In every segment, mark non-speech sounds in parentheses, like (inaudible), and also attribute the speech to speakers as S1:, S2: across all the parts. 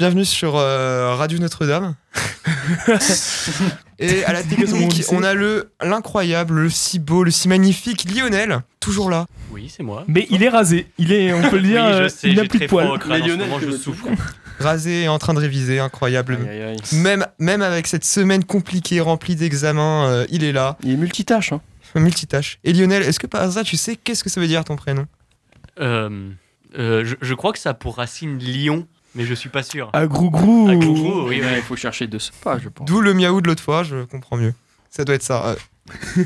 S1: Bienvenue sur euh, Radio Notre-Dame. (laughs) Et à la technique, on a le l'incroyable, le si beau, le si magnifique Lionel, toujours là.
S2: Oui, c'est moi.
S3: Mais il est rasé. Il est, on peut le dire,
S2: Oui, je
S3: euh,
S2: sais,
S3: il n'a plus de poils.
S4: Lionel,
S2: moment, je souffre.
S1: Rasé et en train de réviser, incroyable.
S4: Aïe, aïe, aïe.
S1: Même, même avec cette semaine compliquée, remplie d'examens, euh, il est là,
S4: Il est multitâche. Hein.
S1: multitâche. Et Lionel, est-ce que par hasard tu sais qu'est-ce que ça veut dire ton prénom?
S2: Euh, euh, je, je crois que ça a pour racine lion, mais je suis pas sûr.
S3: Ah, grou grou.
S2: Ah, Gourou, oui, ouais.
S4: Il faut chercher de ce pas, je pense.
S1: D'où le miaou de l'autre fois, je comprends mieux. Ça doit être ça. euh.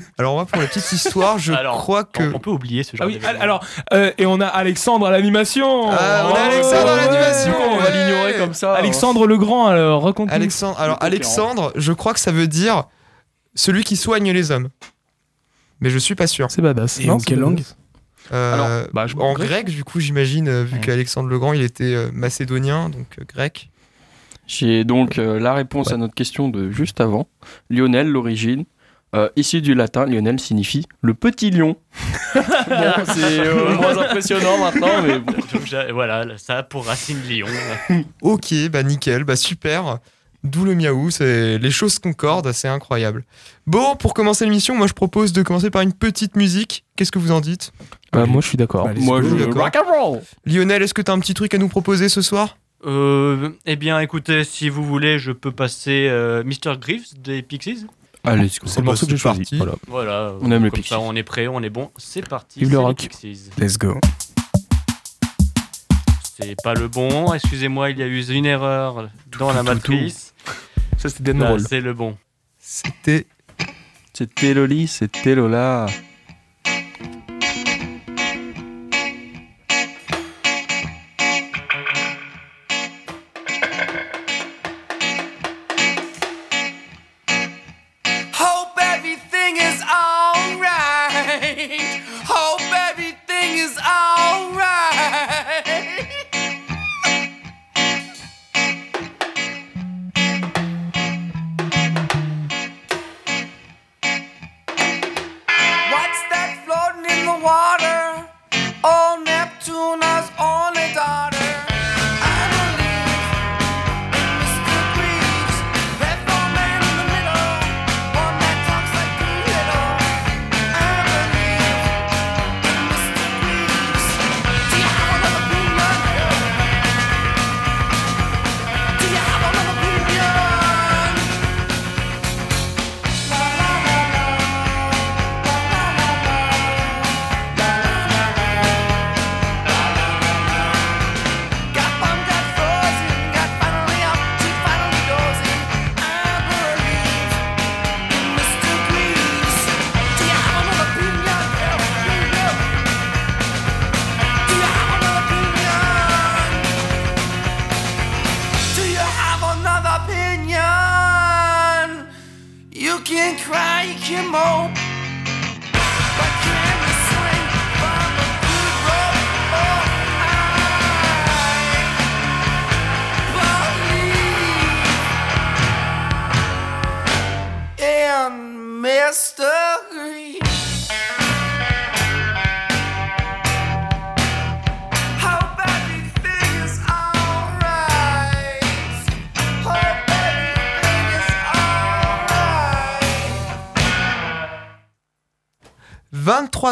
S1: (laughs) Alors moi, pour la petite histoire, je
S2: Alors,
S1: crois que...
S2: On, peut oublier ce genre
S3: Ah oui,
S2: d'événement.
S3: alors, euh, et on a Alexandre à l'animation.
S1: Ah, on a
S3: Oh,
S1: Alexandre à
S3: ouais.
S1: l'animation.
S4: on va
S1: Ouais.
S4: l'ignorer comme ça.
S3: Alexandre le Grand, alors raconte
S1: Alexandre, alors. Alexandre, je crois que ça veut dire celui qui soigne les hommes. Mais je suis pas sûr.
S3: C'est badass.
S5: Et
S3: Non,
S5: en quelle langue
S3: Alors, bah, je-
S1: en
S3: grec.
S1: grec, du coup, j'imagine, euh, vu
S4: Ouais.
S1: qu'Alexandre le Grand, il était euh, macédonien, donc euh, grec.
S4: J'ai donc euh, la réponse à notre question de juste avant. Lionel, l'origine. Euh, issu du latin, Lionel signifie le petit lion. (laughs) bon, c'est euh, (laughs) moins impressionnant maintenant, mais bon.
S2: Donc, j'ai- voilà, ça a pour racine lion. (laughs)
S1: Ok, bah nickel, bah super. D'où le miaou, c'est les choses concordent, c'est incroyable. Bon, pour commencer l'émission, moi je propose de commencer par une petite musique. Qu'est-ce que vous en dites?
S3: Bah, moi, je suis d'accord.
S5: Bah,
S4: Moi, je
S1: d'accord. Lionel, est-ce que t'as un petit truc à nous proposer ce soir?
S2: Euh, eh bien, écoutez, si vous voulez, je peux passer euh, Mr. Griffiths des Pixies.
S4: Allez, c'est
S3: C'est le morceau que j'ai choisi.
S1: parti.
S3: Voilà.
S2: Voilà.
S4: On aime les Pixies.
S2: ça, on est prêt, on est bon. C'est parti.
S3: Vive le rock.
S2: Pixies.
S5: Let's go.
S2: C'est pas le bon. Excusez-moi, il y a eu une erreur dans la
S5: tout, tout.
S3: Ça, c'était Roll.
S2: c'est le bon.
S1: C'était
S4: C'était Loli, c'était Lola.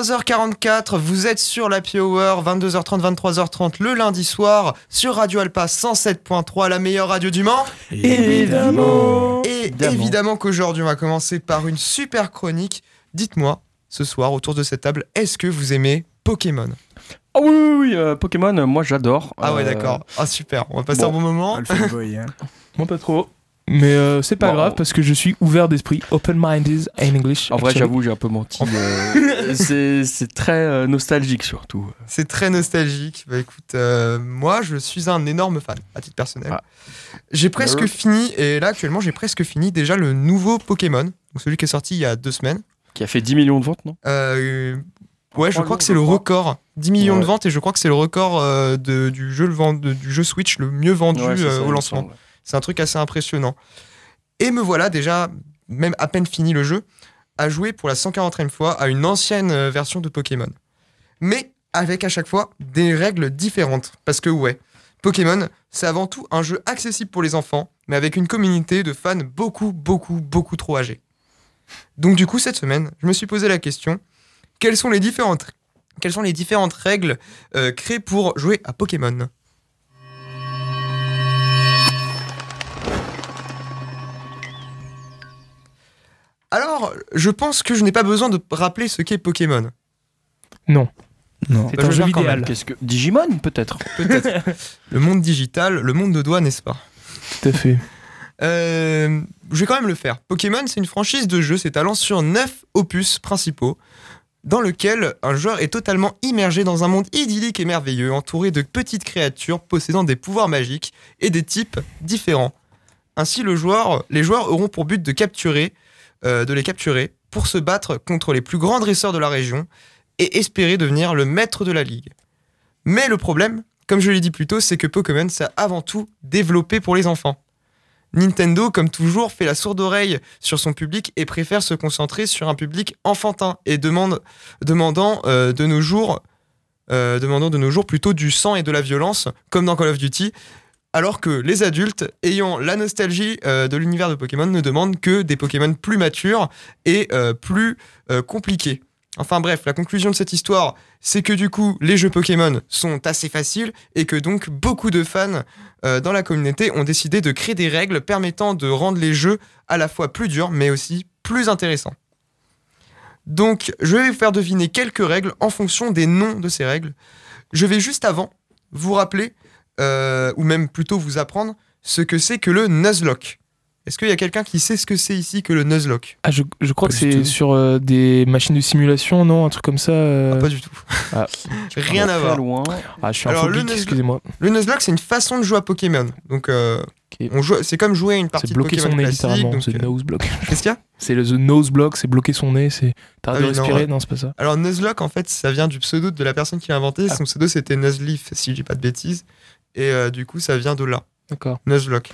S1: 23h44, vous êtes sur la Hour, 22h30, 23h30 le lundi soir sur Radio Alpa 107.3, la meilleure radio du Mans.
S3: Évidemment.
S1: Et
S4: Évidemment.
S1: évidemment qu'aujourd'hui on va commencer par une super chronique. Dites-moi, ce soir autour de cette table, est-ce que vous aimez Pokémon?
S4: Ah oui, oui, oui, euh, Pokémon, moi j'adore.
S1: Ah ouais
S4: Euh,
S1: d'accord, ah super, on va passer
S4: bon.
S1: un bon moment.
S5: Le fanboy, hein. (laughs)
S3: Moi, pas trop. Mais euh, c'est pas
S4: Bon.
S3: grave parce que je suis ouvert d'esprit. Open-minded in English.
S4: En vrai, j'avoue, j'ai un peu menti. (laughs) euh, c'est très euh, nostalgique surtout.
S1: C'est très nostalgique. Bah écoute, euh, moi je suis un énorme fan, à titre personnel.
S4: Ah.
S1: J'ai presque
S4: Nerd.
S1: fini, et là actuellement j'ai presque fini déjà le nouveau Pokémon, donc celui qui est sorti il y a deux semaines.
S4: Qui a fait 10 millions de ventes, non?
S1: Euh, ouais, je crois que c'est le record. 10 millions de ventes, et je crois que c'est le record euh, de- du, jeu, le vend- de- du jeu Switch le mieux vendu
S4: Ouais,
S1: euh,
S4: ça,
S1: au
S4: me
S1: lancement.
S4: semble.
S1: C'est un truc assez impressionnant. Et me voilà déjà, même à peine fini le jeu, à jouer pour la 140e fois à une ancienne euh, version de Pokémon. Mais avec à chaque fois des règles différentes. Parce que ouais, Pokémon, c'est avant tout un jeu accessible pour les enfants, mais avec une communauté de fans beaucoup, beaucoup, beaucoup trop âgés. Donc du coup, cette semaine, je me suis posé la question, quelles sont les différentes, règles euh, créées pour jouer à Pokémon? Alors, je pense que je n'ai pas besoin de rappeler ce qu'est Pokémon.
S3: Non.
S6: Non.
S3: C'est
S1: Bah,
S3: un
S1: je
S3: jeu
S1: même.
S7: Qu'est-ce que Digimon peut-être
S1: Peut-être. le monde digital, le monde de doigts, n'est-ce pas?
S3: Tout à fait.
S1: Euh, je vais quand même le faire. Pokémon, c'est une franchise de jeux s'étalant sur 9 opus principaux, dans lequel un joueur est totalement immergé dans un monde idyllique et merveilleux, entouré de petites créatures possédant des pouvoirs magiques et des types différents. Ainsi, le joueur, les joueurs auront pour but de capturer, euh, de les capturer pour se battre contre les plus grands dresseurs de la région et espérer devenir le maître de la ligue. Mais le problème, comme je l'ai dit plus tôt, c'est que Pokémon, c'est avant tout développé pour les enfants. Nintendo, comme toujours, fait la sourde oreille sur son public et préfère se concentrer sur un public enfantin et demande, demandant, euh, de nos jours, euh, demandant de nos jours plutôt du sang et de la violence, comme dans Call of Duty, alors que les adultes, ayant la nostalgie euh, de l'univers de Pokémon, ne demandent que des Pokémon plus matures et euh, plus euh, compliqués. Enfin bref, la conclusion de cette histoire, c'est que du coup, les jeux Pokémon sont assez faciles et que donc beaucoup de fans dans la communauté ont décidé de créer des règles permettant de rendre les jeux à la fois plus durs mais aussi plus intéressants. Donc, je vais vous faire deviner quelques règles en fonction des noms de ces règles. Je vais juste avant vous rappeler, euh, ou même plutôt vous apprendre, ce que c'est que le Nuzlocke. Est-ce qu'il y a quelqu'un qui sait ce que c'est ici que le Nuzlocke?
S3: Ah, je, je crois
S6: Pas
S3: que c'est
S6: tout.
S3: sur euh, des machines de simulation, non Un truc comme ça euh,
S1: Ah, Pas du tout.
S3: Ah. (laughs)
S1: Rien à voir.
S7: loin.
S3: Ah, je suis un
S1: Alors, le
S3: phobique,
S1: Nuzlocke-
S3: excusez-moi.
S1: Le Nuzlocke, c'est une façon de jouer à Pokémon. Donc, euh, on joue, c'est comme jouer à une partie
S3: C'est
S1: de
S3: bloquer
S1: Pokémon
S3: son nez, littéralement.
S1: donc,
S3: C'est
S1: euh,
S3: le nose block.
S1: Qu'est-ce qu'il y a?
S3: C'est le the nose block, c'est bloquer son nez, c'est. T'arrêtes
S1: Ah
S3: de
S1: oui, non,
S3: respirer
S1: ouais.
S3: Non, c'est pas ça.
S1: Alors Nuzlocke, en fait, ça vient du pseudo de la personne qui l'a inventé.
S3: Ah.
S1: Son pseudo, c'était Nuzleaf, si je dis pas de bêtises. Et euh, du coup, ça vient de là,
S3: D'accord.
S1: Nuzlocke.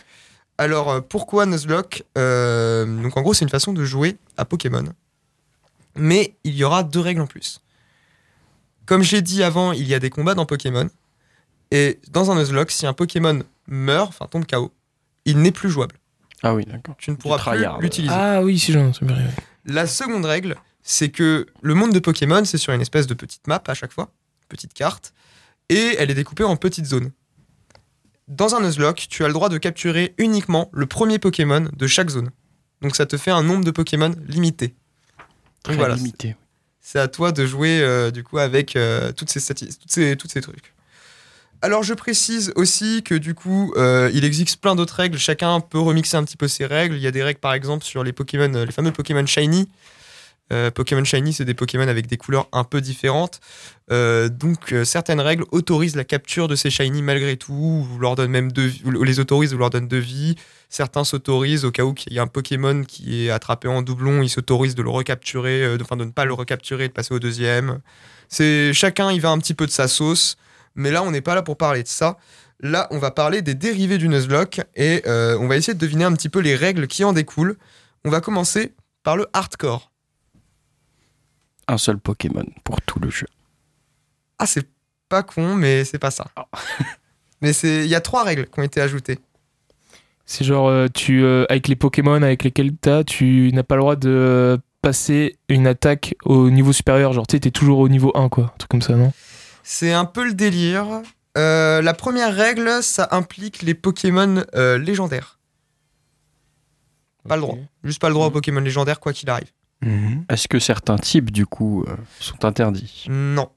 S1: Alors, euh, pourquoi Nuzlocke Euh, Donc, en gros, c'est une façon de jouer à Pokémon. Mais il y aura deux règles en plus. Comme j'ai dit avant, il y a des combats dans Pokémon. Et dans un Nuzlocke, si un Pokémon meurt, enfin tombe KO, il n'est plus jouable.
S7: Ah oui, d'accord.
S1: Tu ne pourras plus l'utiliser.
S3: Ah oui, si j'en sais bien.
S1: La seconde règle, c'est que le monde de Pokémon, c'est sur une espèce de petite map à chaque fois, petite carte, et elle est découpée en petites zones. Dans un Nuzlocke, tu as le droit de capturer uniquement le premier Pokémon de chaque zone. Donc ça te fait un nombre de Pokémon limité.
S7: Très
S1: voilà,
S7: limité.
S1: c'est à toi de jouer euh, du coup avec euh, toutes ces statistiques, toutes ces, toutes ces trucs. Alors je précise aussi que du coup euh, il existe plein d'autres règles. Chacun peut remixer un petit peu ses règles. Il y a des règles par exemple sur les Pokémon, euh, les fameux Pokémon Shiny. Euh, Pokémon Shiny, c'est des Pokémon avec des couleurs un peu différentes. Euh, donc euh, certaines règles autorisent la capture de ces Shiny malgré tout, ou leur même les autorisent ou leur donnent deux vies. Certains s'autorisent au cas où il y a un Pokémon qui est attrapé en doublon, ils s'autorisent de le recapturer, enfin de ne pas le recapturer et de passer au deuxième. Chacun il va un petit peu de sa sauce, mais là on n'est pas là pour parler de ça. Là on va parler des dérivés du Nuzlocke et on va essayer de deviner un petit peu les règles qui en découlent. On va commencer par le hardcore.
S7: Un seul Pokémon pour tout le jeu.
S1: Ah c'est pas con mais c'est pas ça. (laughs) mais c'est il y a trois règles qui ont été ajoutées.
S3: C'est genre, euh, tu, euh, avec les Pokémon avec lesquels t'as, tu n'as pas le droit de passer une attaque au niveau supérieur. Genre, tu sais, t'es toujours au niveau 1, quoi. Un truc comme ça, non?
S1: C'est un peu le délire. Euh, la première règle, ça implique les Pokémon euh, légendaires. Pas le droit. Juste pas le droit aux Pokémon légendaires, quoi qu'il arrive.
S6: Mhm.
S7: Est-ce que certains types, du coup, euh, sont interdits?
S1: Non.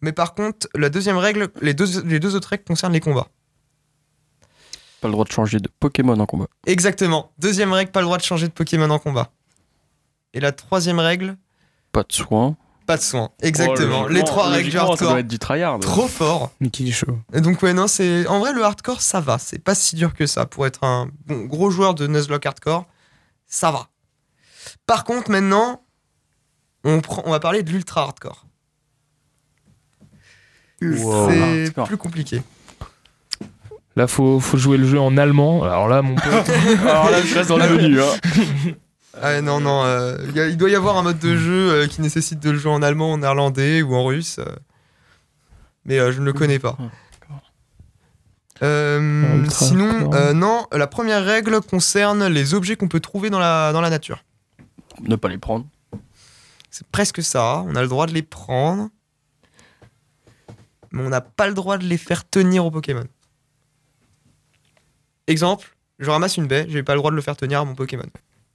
S1: Mais par contre, la deuxième règle, les deux, les deux autres règles concernent les combats.
S7: Pas le droit de changer de Pokémon en combat.
S1: Exactement. Deuxième règle, pas le droit de changer de Pokémon en combat. Et la troisième règle,
S7: Pas de soins.
S1: pas de soins. Exactement.
S7: Oh,
S1: les trois règles du
S7: logiquement, Ça doit
S1: hardcore.
S7: être du tryhard.
S1: Trop fort.
S6: Mais qui est chaud.
S1: Et donc ouais non c'est en vrai le hardcore ça va c'est pas si dur que ça pour être un bon, gros joueur de Nuzlocke hardcore ça va. Par contre maintenant on, prend, on va parler de l'ultra hardcore.
S7: Wow.
S1: C'est plus compliqué.
S3: Là, faut, faut jouer le jeu en allemand. Alors là, mon pote. (laughs)
S7: Alors là, je reste dans le menu. Hein. (laughs)
S1: Ah non non euh, il y a- il doit y avoir un mode de jeu euh, qui nécessite de le jouer en allemand, en néerlandais ou en russe. euh. mais euh, je ne le connais pas. Euh, sinon, euh, non, la première règle concerne les objets qu'on peut trouver dans la, dans la nature.
S7: Ne pas les prendre.
S1: C'est presque ça. On a le droit de les prendre. Mais on n'a pas le droit de les faire tenir au Pokémon. Exemple, je ramasse une baie, j'ai pas le droit de le faire tenir à mon Pokémon.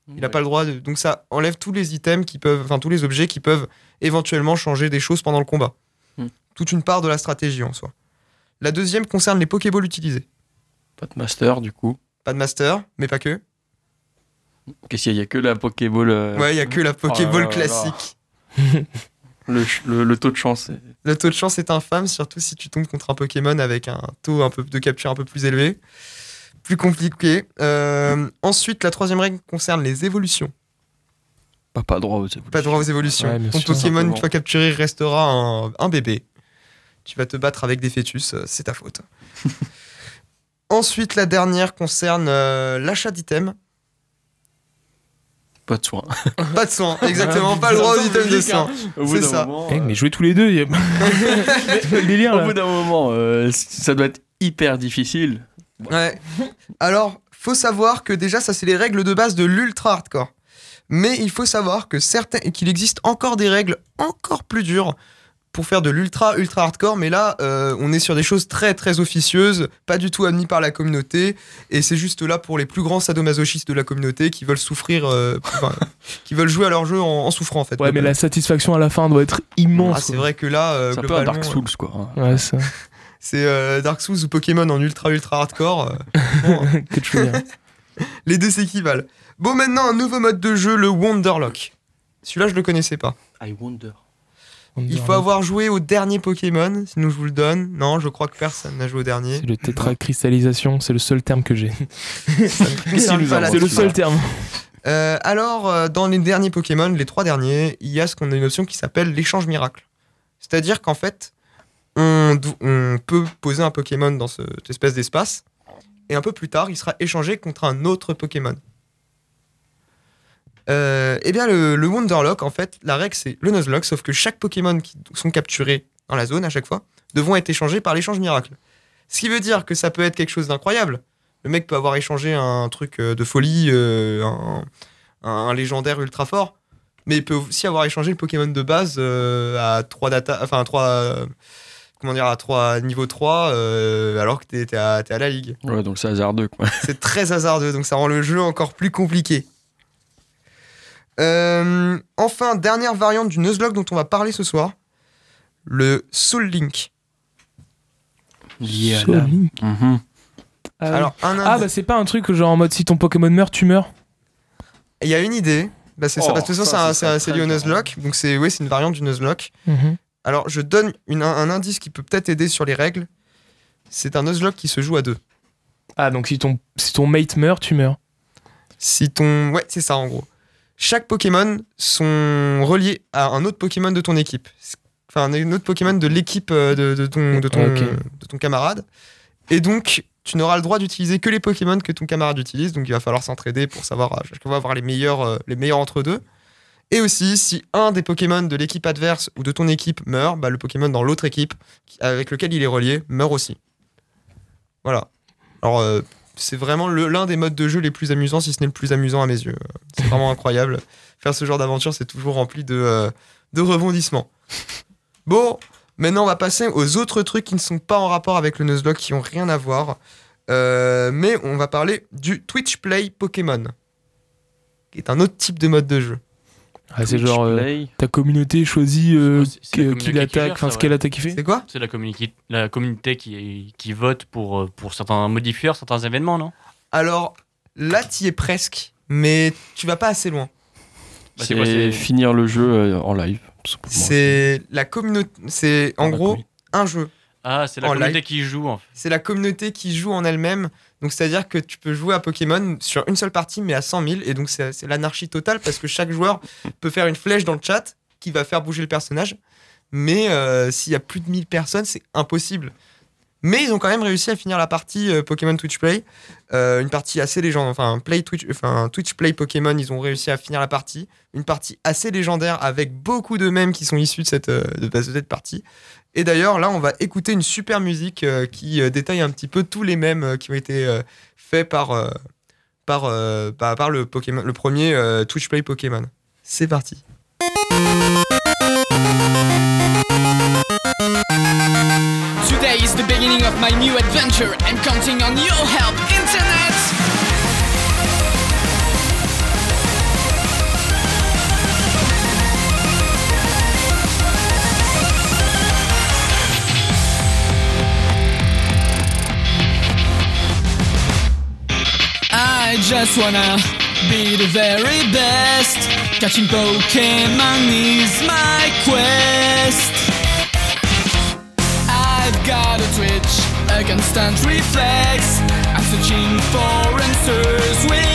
S1: Il n'a pas le droit de. Donc ça enlève tous les items qui peuvent. Enfin, tous les objets qui peuvent éventuellement changer des choses pendant le combat.
S7: Hmm.
S1: Toute une part de la stratégie en soi. La deuxième concerne les Pokéballs utilisés.
S7: Pas de master, du coup.
S1: Pas de master, mais pas que.
S7: Qu'est-ce qu'il y a? Il y a que la Pokéball. euh,
S1: Ouais, il y a que la Pokéball
S7: là.
S1: classique. (laughs)
S7: le, le- le taux de chance. est-
S1: Le taux de chance est infâme, surtout si tu tombes contre un Pokémon avec un taux un peu de capture un peu plus élevé. Plus compliqué. Euh, ensuite, la troisième règle concerne les évolutions.
S7: Pas, pas droit aux évolutions.
S1: Pas de droit aux évolutions.
S3: Ouais,
S1: Ton
S3: sûr.
S1: Pokémon, une
S7: Simplement.
S1: fois capturé, restera un, un bébé. Tu vas te battre avec des fœtus, euh, c'est ta faute. (laughs) Ensuite, la dernière concerne euh, l'achat d'items.
S7: Pas de soin. (laughs)
S1: Pas de soins, exactement, (laughs) pas le droit aux items de soins.
S7: Au bout
S1: C'est
S7: d'un
S1: ça.
S7: moment,
S3: Eh,
S7: euh,
S3: mais jouez tous les deux. y a- le (laughs) délire
S7: au
S3: là.
S7: bout d'un moment, euh, ça doit être hyper difficile.
S1: Ouais. Alors, faut savoir que déjà, ça, c'est les règles de base de l'ultra hardcore. Mais il faut savoir que certains, qu'il existe encore des règles encore plus dures pour faire de l'ultra ultra hardcore. Mais là, euh, on est sur des choses très très officieuses, pas du tout admis par la communauté. Et c'est juste là pour les plus grands sadomasochistes de la communauté qui veulent souffrir, euh, (laughs) enfin, qui veulent jouer à leur jeu en, en souffrant en fait.
S3: Ouais, mais la satisfaction à la fin doit être immense.
S1: Ah, c'est vrai que là, euh,
S7: C'est un peu un Dark Souls, quoi. hein.
S3: Ouais, ça. (laughs)
S1: c'est euh, Dark Souls ou Pokémon en ultra ultra hardcore. euh, (laughs) bon,
S3: que tu veux dire.
S1: Les deux s'équivalent. Bon, maintenant, un nouveau mode de jeu, le Wonderlock. Celui-là, je le connaissais pas.
S7: I wonder.
S1: Il faut avoir joué au dernier Pokémon, sinon je vous le donne. Non, je crois que personne n'a joué au dernier.
S3: C'est le tétracristallisation, c'est le seul terme que j'ai. (laughs) C'est le seul terme.
S1: Euh, alors, euh, dans les derniers Pokémon, les trois derniers, il y a ce qu'on a une option qui s'appelle l'échange miracle. C'est-à-dire qu'en fait, on, peut poser un Pokémon dans ce- cette espèce d'espace, et un peu plus tard, il sera échangé contre un autre Pokémon. Euh, eh bien, le, le Wonderlock, en fait, la règle c'est le Nuzlocke, sauf que chaque Pokémon qui sont capturés dans la zone à chaque fois devront être échangés par l'échange miracle. Ce qui veut dire que ça peut être quelque chose d'incroyable. Le mec peut avoir échangé un truc euh, de folie, euh, un, légendaire ultra fort, mais il peut aussi avoir échangé le Pokémon de base euh, à 3 data, enfin à 3 euh, comment dire à 3 niveau 3 euh, alors que t'es t'es à, t'es à la ligue.
S7: Ouais, donc c'est hasardeux, quoi.
S1: C'est très hasardeux, donc ça rend le jeu encore plus compliqué. Euh, enfin, dernière variante du Nuzlocke dont on va parler ce soir, le Soul Link.
S3: Soul Link.
S7: Mhm.
S3: Ah, oui.
S1: Alors, un
S3: Ah, bah c'est pas un truc genre en mode si ton Pokémon meurt, tu meurs.
S1: il y a une idée. Bah, c'est ça,
S7: Oh,
S1: parce que de toute façon,
S7: ça,
S1: c'est
S7: c'est
S1: un-
S7: ça,
S1: c'est lié au. Nuzlocke, donc c'est ouais, c'est une variante du Nuzlocke.
S3: Mhm.
S1: Alors, je donne une- un, un indice qui peut peut-être aider sur les règles. C'est un Nuzlocke qui se joue à deux.
S3: Ah, donc si ton, si ton mate meurt, tu meurs.
S1: Si ton. Ouais, c'est ça en gros. Chaque Pokémon sont reliés à un autre Pokémon de ton équipe. Enfin, un autre Pokémon de l'équipe euh, de, de ton, de, ton, de ton camarade. Et donc, tu n'auras le droit d'utiliser que les Pokémon que ton camarade utilise. Donc, il va falloir s'entraider pour savoir chaque fois avoir les meilleurs, euh, les meilleurs entre deux. Et aussi, si un des Pokémon de l'équipe adverse ou de ton équipe meurt, bah, le Pokémon dans l'autre équipe qui- avec lequel il est relié meurt aussi. Voilà. Alors, euh, c'est vraiment l'un des modes de jeu les plus amusants, si ce n'est le plus amusant à mes yeux. C'est vraiment (laughs) incroyable. Faire ce genre d'aventure, c'est toujours rempli de, euh, de rebondissements. Bon, maintenant on va passer aux autres trucs qui ne sont pas en rapport avec le Nuzlocke, qui ont rien à voir. Euh, mais on va parler du Twitch Play Pokémon, qui est un autre type de mode de jeu.
S3: Ah, c'est genre euh, ta communauté choisit euh,
S2: communauté
S3: qui
S2: qui
S3: l'attaque, enfin ce qu'elle attaque qui fait.
S1: C'est quoi
S2: C'est la, la communauté qui, qui vote pour, euh, pour certains modifieurs, certains événements, non?
S1: Alors là, tu y es presque, mais tu vas pas assez loin.
S2: Bah, c'est
S7: finir le jeu euh, en live.
S1: C'est la communauté. C'est en
S7: la
S1: gros un jeu.
S2: Ah, c'est la
S1: en
S2: communauté
S1: live.
S2: qui joue, en fait.
S1: C'est la communauté qui joue en elle-même. Donc, c'est-à-dire que tu peux jouer à Pokémon sur une seule partie, mais à 100 000. Et donc, c'est l'anarchie totale parce que chaque joueur (laughs) peut faire une flèche dans le chat qui va faire bouger le personnage. Mais euh, s'il y a plus de 1000 personnes, c'est impossible. Mais ils ont quand même réussi à finir la partie euh, Pokémon Twitch Play. Euh, une partie assez légendaire. Enfin, Play Twitch, enfin, Twitch Play Pokémon, ils ont réussi à finir la partie. Une partie assez légendaire avec beaucoup de mèmes qui sont issus de cette, de, de cette partie. Et d'ailleurs, là, on va écouter une super musique euh, qui euh, détaille un petit peu tous les mèmes euh, qui ont été faits par, par, par, le, Pokémon, le premier Twitch Play Pokémon. C'est parti.
S6: Just wanna be the very best. Catching Pokemon is my quest. I've got a twitch, a constant reflex. I'm searching for answers within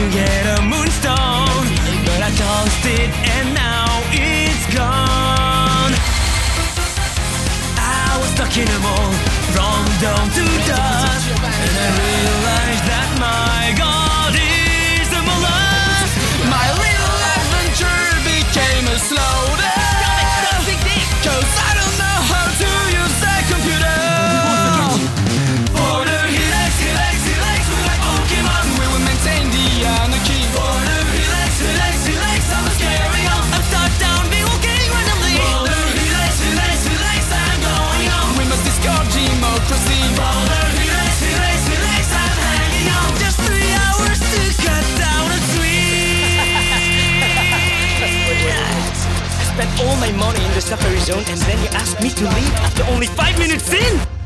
S6: to get a moonstone, but I tossed it and now it's gone. I was stuck in a mall from dawn to dusk, and I realized that my God is the mollusk. My little adventure became a slow all my money in the safari zone, and then you asked me to leave after only five minutes in.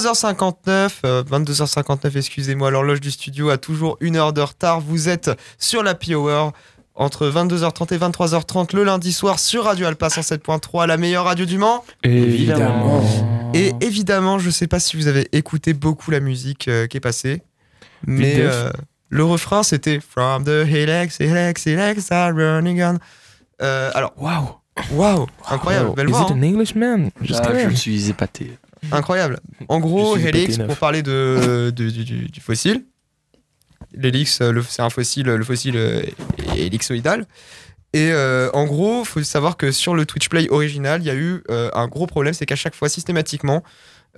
S1: 23h59, euh, 22h59, excusez-moi, l'horloge du studio a toujours une heure de retard. Vous êtes sur la Hour entre 22h30 et 23h30 le lundi soir sur Radio Alpa 107.3, la meilleure radio du Mans.
S3: Évidemment.
S1: Et évidemment, je sais pas si vous avez écouté beaucoup la musique euh, qui est passée, mais euh, le refrain c'était From the Helix, Helix, Helix are running on. Euh, alors,
S3: Waouh.
S1: waouh, incroyable, belle
S3: Is
S1: voix.
S3: it
S1: hein.
S3: an Englishman? Just
S7: Ah, je
S3: kidding.
S7: suis épaté.
S1: Incroyable. En gros, Helix, pour parler de, du, du- du fossile, l'hélix, euh, c'est un fossile, le fossile euh, est ellipsoïdal. Et euh, en gros, faut savoir que sur le Twitch Play original, il y a eu euh, un gros problème, c'est qu'à chaque fois, systématiquement,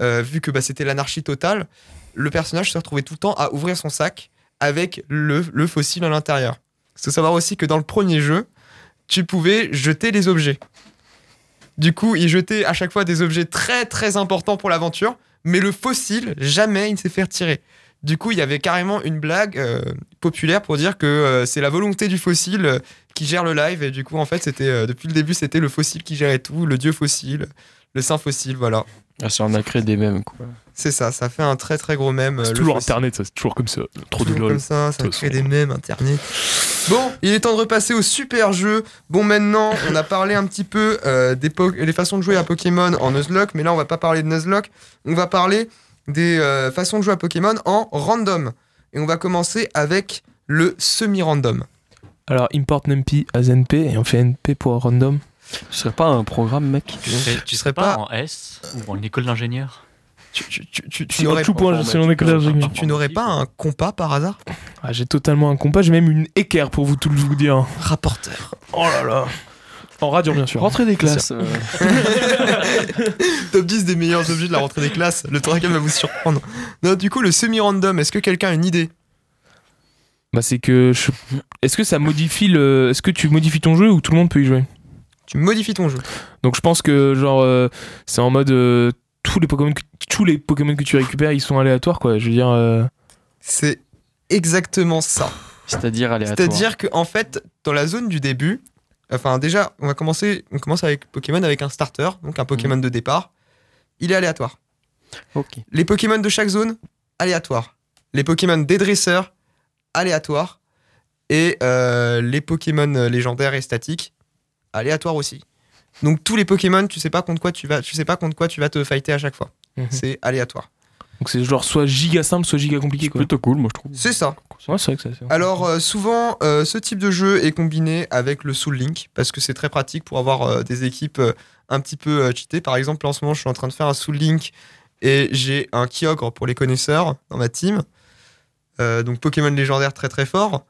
S1: euh, vu que bah, c'était l'anarchie totale, le personnage se retrouvait tout le temps à ouvrir son sac avec le, le fossile à l'intérieur. Il faut savoir aussi que dans le premier jeu, tu pouvais jeter les objets. Du coup, il jetait à chaque fois des objets très très importants pour l'aventure, Mais le fossile, jamais il ne s'est fait retirer. Du coup, il y avait carrément une blague euh, populaire pour dire que euh, c'est la volonté du fossile euh, qui gère le live. Et du coup, en fait, c'était depuis le début, c'était le fossile qui gérait tout, le dieu fossile, le saint fossile, voilà.
S7: Ah, ça en a créé des mêmes, quoi.
S1: C'est ça, ça fait un très très gros mème. euh,
S3: C'est
S1: le
S3: toujours
S1: fossile.
S3: internet, ça, c'est toujours comme ça. Trop de
S1: Toujours
S3: lol.
S1: comme ça, ça
S3: De
S1: crée des mèmes internet. Bon, il est temps de repasser au super jeu. Bon, maintenant, on a parlé un petit peu euh, des, façons de jouer à Pokémon en Nuzlocke, mais là, on va pas parler de Nuzlocke. On va parler des euh, façons de jouer à Pokémon en random. Et on va commencer avec le semi-random.
S3: Alors, import NumPy as NP et on fait NP pour random.
S7: Ce serait pas un programme, mec
S2: Tu serais, tu serais
S1: pas-
S2: pas en S ou en école d'ingénieur
S1: Tu, tu, tu, tu, tu
S3: Tu
S1: n'aurais
S7: pas-
S1: tu un compas par hasard
S3: Ah, j'ai totalement un compas, j'ai même une équerre pour vous tout vous dire.
S1: Rapporteur.
S3: Oh là là. En radio, bien sûr.
S7: Rentrée des classes. euh, (laughs)
S1: Top 10 des meilleurs objets de la rentrée des classes. Le Toragam va vous surprendre. Non, du coup, le semi-random, est-ce que quelqu'un a une idée
S3: Bah, c'est que. je- Est-ce que ça modifie le. Est-ce que tu modifies ton jeu ou tout le monde peut y jouer?
S1: Tu modifies ton jeu.
S3: Donc, je pense que, genre, euh, c'est en mode. euh, tous, les Pokémon que, tous les Pokémon que tu récupères, ils sont aléatoires, quoi. Je veux dire. euh,
S1: C'est exactement ça.
S7: C'est-à-dire aléatoire.
S1: C'est-à-dire que en fait, dans la zone du début, enfin déjà, on va commencer, on commence avec Pokémon avec un starter, donc un Pokémon
S3: Mhm.
S1: de départ. Il est aléatoire.
S7: Ok.
S1: Les Pokémon de chaque zone, aléatoire. Les Pokémon des dresseurs, aléatoire. Et euh, les Pokémon légendaires et statiques, aléatoire aussi. Donc tous les Pokémon, tu sais pas contre quoi tu vas, tu sais pas contre quoi tu vas te fighter à chaque fois.
S3: Mhm.
S1: C'est aléatoire.
S3: Donc, c'est genre soit giga simple, soit giga compliqué,
S7: C'est plutôt cool, moi je trouve.
S1: C'est ça.
S3: Ouais, c'est vrai que ça. c'est-
S1: Alors euh, souvent, euh, ce type de jeu est combiné avec le Soul Link parce que c'est très pratique pour avoir euh, des équipes euh, un petit peu euh, cheatées. Par exemple, en ce moment, je suis en train de faire un Soul Link et j'ai un Kyogre pour les connaisseurs dans ma team. Euh, donc Pokémon légendaire très très fort.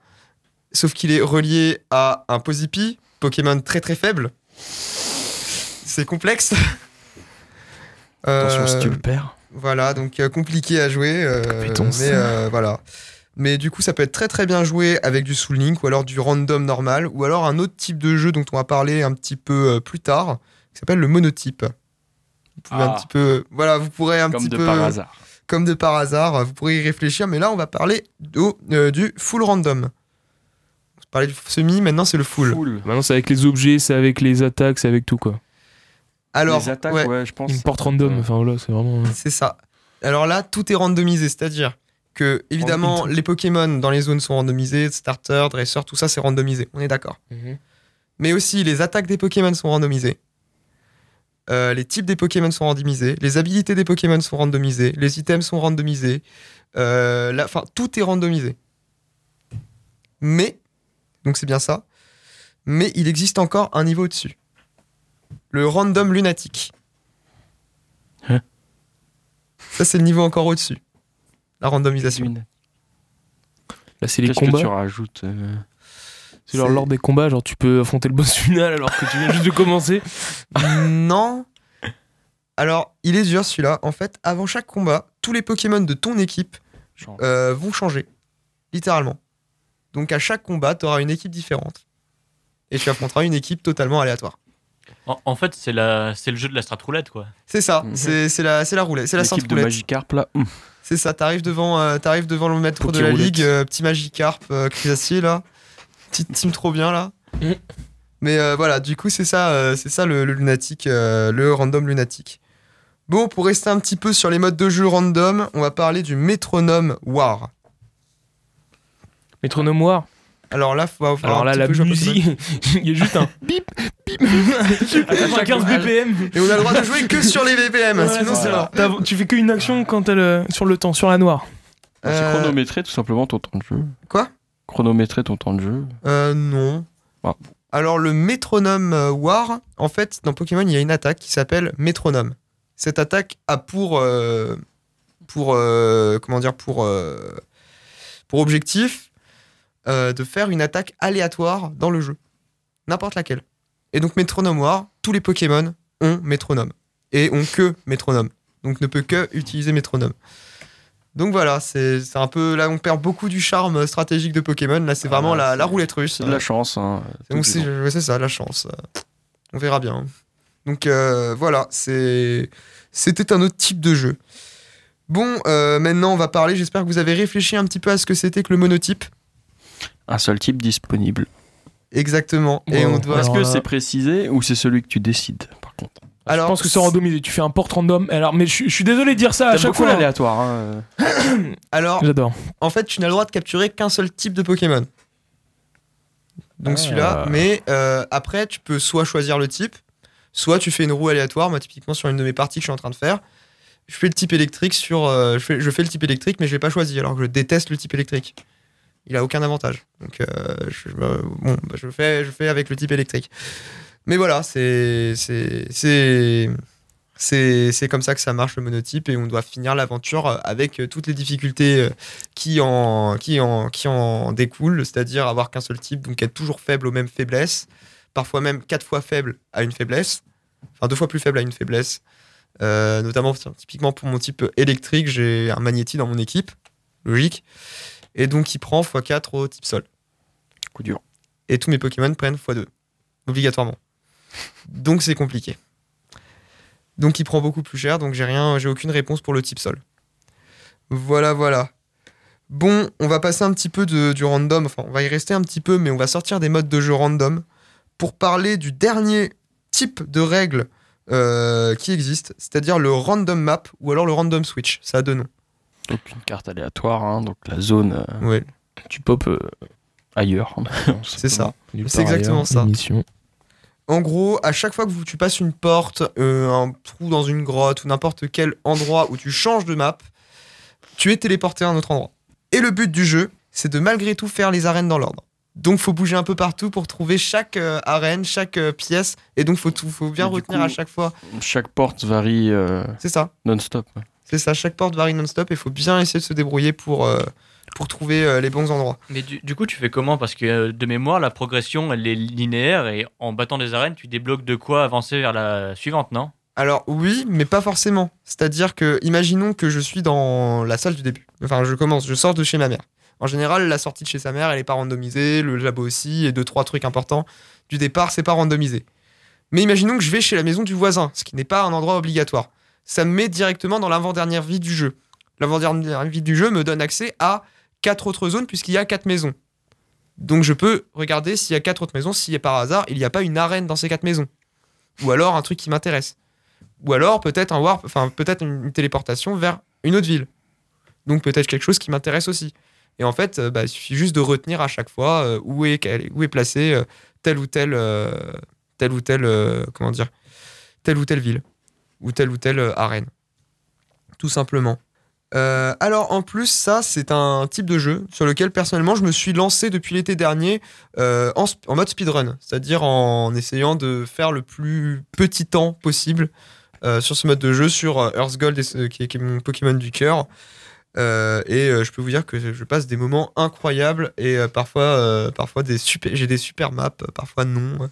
S1: Sauf qu'il est relié à un Posipi, Pokémon très très faible. C'est complexe.
S7: Attention si tu le perds.
S1: voilà, donc euh, compliqué à jouer. euh,
S3: Putain,
S1: mais
S3: ça.
S1: euh, voilà. Mais du coup, ça peut être très très bien joué avec du Soul Link ou alors du random normal ou alors un autre type de jeu dont on va parler un petit peu euh, plus tard qui s'appelle le monotype. Vous pouvez un
S7: Ah.
S1: petit peu, voilà, vous pourrez un
S7: Comme
S1: petit
S7: de
S1: peu,
S7: par hasard.
S1: comme de par hasard, vous pourrez y réfléchir. Mais là, on va parler au- euh, du full random. Parlait du semi, maintenant c'est le full.
S7: Full.
S3: Maintenant, c'est avec les objets, c'est avec les attaques, c'est avec tout, quoi.
S1: Alors,
S7: les attaques,
S1: ouais,
S7: ouais, je pense.
S3: Import random, enfin voilà, c'est vraiment.
S1: C'est ça. Alors là, tout est randomisé, c'est-à-dire que évidemment les Pokémon dans les zones sont randomisés, starter, dresseur, tout ça c'est randomisé. On est d'accord. Mais aussi les attaques des Pokémon sont randomisées. Euh, les types des Pokémon sont randomisés, les habilités des Pokémon sont randomisées, les items sont randomisés, euh, la- tout est randomisé. Mais, donc c'est bien ça, mais il existe encore un niveau au-dessus. Le random lunatique.
S7: Hein
S1: Ça c'est le niveau encore au-dessus. La randomisation.
S7: Une-
S3: Là, c'est les
S7: Qu'est-ce que
S3: combats.
S7: tu rajoutes euh,
S3: C'est genre lors des combats, genre tu peux affronter le boss (laughs) final alors que tu viens juste de commencer. (laughs)
S1: non. Alors, il est dur celui-là. En fait, avant chaque combat, tous les Pokémon de ton équipe euh, vont changer. Littéralement. Donc à chaque combat, tu auras une équipe différente. Et tu affronteras une équipe totalement aléatoire.
S2: En, en fait, c'est la, c'est le jeu de la strat roulette, quoi.
S1: C'est ça,
S7: Mhm.
S1: c'est c'est la, c'est la roulette, c'est la
S7: L'équipe de
S1: roulette.
S7: Magikarp là. hum.
S1: C'est ça, t'arrives devant, euh, t'arrives devant le maître de la ligue, euh, petit Magikarp, euh, Crisacier là. Petite team trop bien là.
S3: Mm.
S1: Mais euh, voilà, du coup, c'est ça, euh, c'est ça le, le lunatique, euh, le random lunatique. Bon, pour rester un petit peu sur les modes de jeu random, on va parler du métronome War.
S3: Métronome War.
S1: Alors là, faut avoir
S3: Alors
S1: un
S3: là,
S1: petit
S3: la
S1: peu
S3: musique, (laughs) il y a juste un (laughs) bip, bip. à 95 BPM.
S1: Et on a le droit de jouer que sur les VPM,
S3: Ouais,
S1: sinon
S3: c'est. T'as- Tu fais qu'une action quand elle sur le temps, sur la noire.
S7: C'est
S1: Euh,
S7: chronométrer tout simplement ton temps de jeu.
S1: Quoi?
S7: Chronométrer ton temps de jeu.
S1: Euh, non.
S7: Ah.
S1: Alors, le métronome euh, War, en fait, dans Pokémon, il y a une attaque qui s'appelle métronome. Cette attaque a pour. euh, pour. euh, comment dire Pour. euh, pour objectif euh, de faire une attaque aléatoire dans le jeu. N'importe laquelle. Et donc, métronome War, tous les Pokémon ont métronome. Et ont que métronome. Donc, ne peut que utiliser métronome. Donc voilà, c'est un peu. Là, on perd beaucoup du charme stratégique de Pokémon. Là, c'est
S7: Ah,
S1: vraiment la, la roulette russe.
S7: De la chance. Hein,
S1: Donc c'est ça, la chance. On verra bien. Donc euh, voilà, c'était un autre type de jeu. Bon, euh, maintenant on va parler, j'espère que vous avez réfléchi un petit peu à ce que c'était que le monotype.
S7: Un seul type disponible.
S1: Exactement. Et
S3: Bon,
S1: on doit...
S7: Est-ce que c'est précisé ou c'est celui que tu décides par contre
S1: Alors,
S3: je pense que c'est randomisé. Tu fais un porte random. Alors, mais je, suis- je suis désolé de dire ça à chaque fois. hein.
S7: l'aléatoire. hein, euh. (coughs)
S1: Alors,
S3: J'adore.
S1: en fait, tu n'as le droit de capturer qu'un seul type de Pokémon. Donc
S3: Ah.
S1: celui-là, mais euh, après, tu peux soit choisir le type, soit tu fais une roue aléatoire. Moi, typiquement, sur une de mes parties que je suis en train de faire, je fais le type électrique sur. euh, je, fais, je fais le type électrique, mais je l'ai pas choisi, alors que je déteste le type électrique. Il a aucun avantage. Donc, je, fais, avec le type électrique. Mais voilà, c'est. Comme ça que ça marche le monotype et on doit finir l'aventure avec euh, toutes les difficultés euh, qui en, découlent, c'est-à-dire avoir qu'un seul type, donc être toujours faible aux mêmes faiblesses, parfois même quatre fois faible à une faiblesse, enfin deux fois plus faible à une faiblesse. Euh, notamment, typiquement pour mon type électrique, j'ai un magnéti dans mon équipe, logique, et donc il prend x4 au type sol.
S7: Coup dur.
S1: Et tous mes Pokémon prennent x2, obligatoirement. Donc c'est compliqué. Donc il prend beaucoup plus cher, donc j'ai rien, j'ai aucune réponse pour le type sol. Voilà, voilà. Bon, on va passer un petit peu de, du random, enfin on va y rester un petit peu, mais on va sortir des modes de jeu random pour parler du dernier type de règle euh, qui existe, c'est-à-dire le random map ou alors le random switch. Ça a deux noms.
S7: Donc une carte aléatoire, hein, donc la zone euh,
S1: Ouais,
S7: tu pop euh, ailleurs. (laughs)
S1: c'est ça. C'est exactement
S3: ailleurs,
S1: ça. En gros, à chaque fois que tu passes une porte, euh, un trou dans une grotte ou n'importe quel endroit où tu changes de map, tu es téléporté à un autre endroit. Et le but du jeu, c'est de malgré tout faire les arènes dans l'ordre. Donc faut bouger un peu partout pour trouver chaque euh, arène, chaque euh, pièce, et donc faut tout, faut bien
S7: Et
S1: retenir
S7: coup-
S1: à chaque fois.
S7: Chaque porte varie euh,
S1: C'est ça,
S7: non-stop.
S1: C'est ça. Chaque porte varie non-stop et faut bien essayer de se débrouiller pour euh, pour trouver euh, les bons endroits.
S2: Mais du, du coup, tu fais comment? Parce que euh, de mémoire, la progression, elle est linéaire et en battant des arènes, tu débloques de quoi avancer vers la suivante, non?
S1: Alors oui, mais pas forcément. C'est-à-dire que, imaginons que je suis dans la salle du début. Enfin, je commence, je sors de chez ma mère. En général, la sortie de chez sa mère, elle est pas randomisée, le labo aussi, et deux, trois trucs importants du départ, c'est pas randomisé. Mais imaginons que je vais chez la maison du voisin, ce qui n'est pas un endroit obligatoire. Ça me met directement dans l'avant-dernière vie du jeu. L'avant-dernière vie du jeu me donne accès à quatre autres zones, puisqu'il y a quatre maisons. Donc je peux regarder s'il y a quatre autres maisons, si par hasard, il n'y a pas une arène dans ces quatre maisons. Ou alors un truc qui m'intéresse. Ou alors peut-être un warp, peut-être une, téléportation vers une autre ville. Donc peut-être quelque chose qui m'intéresse aussi. Et en fait, euh, bah, il suffit juste de retenir à chaque fois euh, où est où euh, telle ou telle comment dire telle ou telle ville ou telle ou telle euh, arène. Tout simplement. Euh, alors en plus, ça c'est un type de jeu sur lequel personnellement je me suis lancé depuis l'été dernier euh, en, mode speedrun, c'est-à-dire en essayant de faire le plus petit temps possible sur ce mode de jeu, sur Earth Gold, qui, est, qui est mon Pokémon du cœur. Et je peux vous dire que je passe des moments incroyables et parfois, parfois j'ai des super maps, parfois non.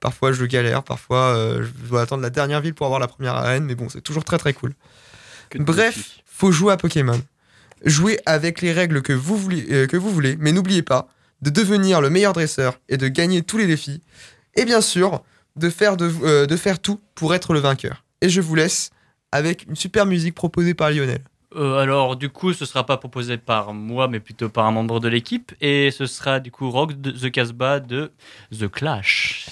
S1: Parfois je galère, parfois euh, je dois attendre la dernière ville pour avoir la première arène, mais bon, c'est toujours très très cool.
S7: Que
S1: Bref, faut jouer à Pokémon. Jouez avec les règles que vous voulez, euh, que vous voulez mais n'oubliez pas de devenir le meilleur dresseur et de gagner tous les défis. Et bien sûr, de faire, de, euh, de faire tout pour être le vainqueur. Et je vous laisse avec une super musique proposée par Lionel.
S2: Euh, alors, du coup, ce sera pas proposé par moi, mais plutôt par un membre de l'équipe. Et ce sera du coup Rock de The Casbah de The Clash.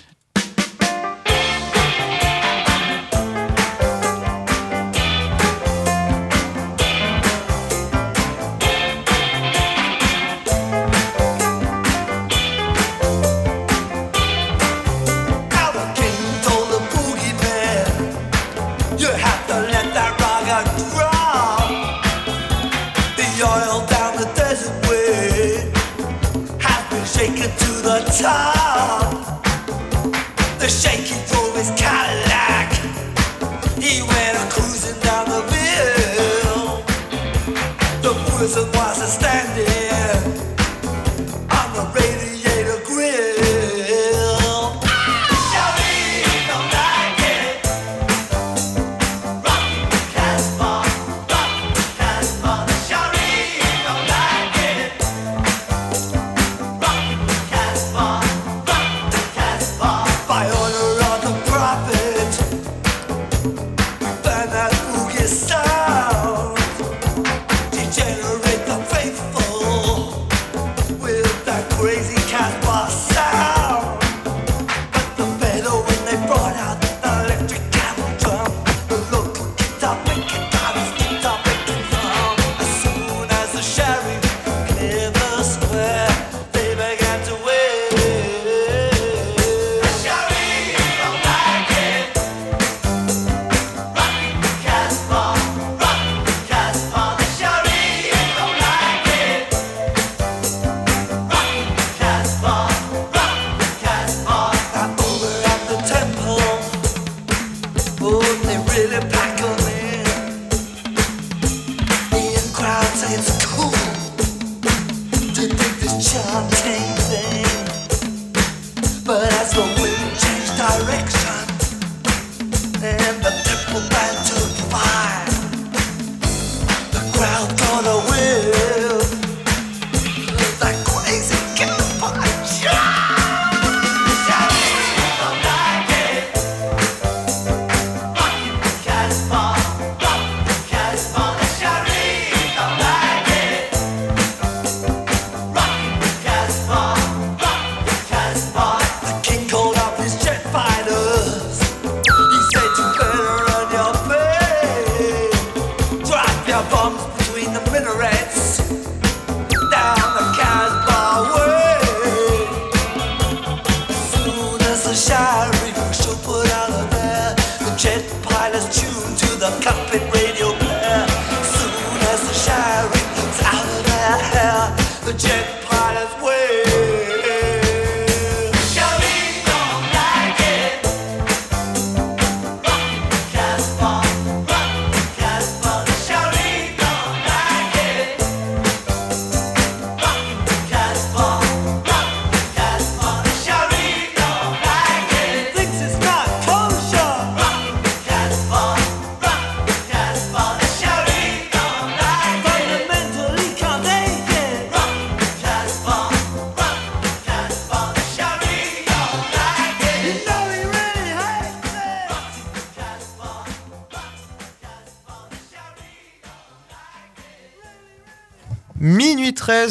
S8: time.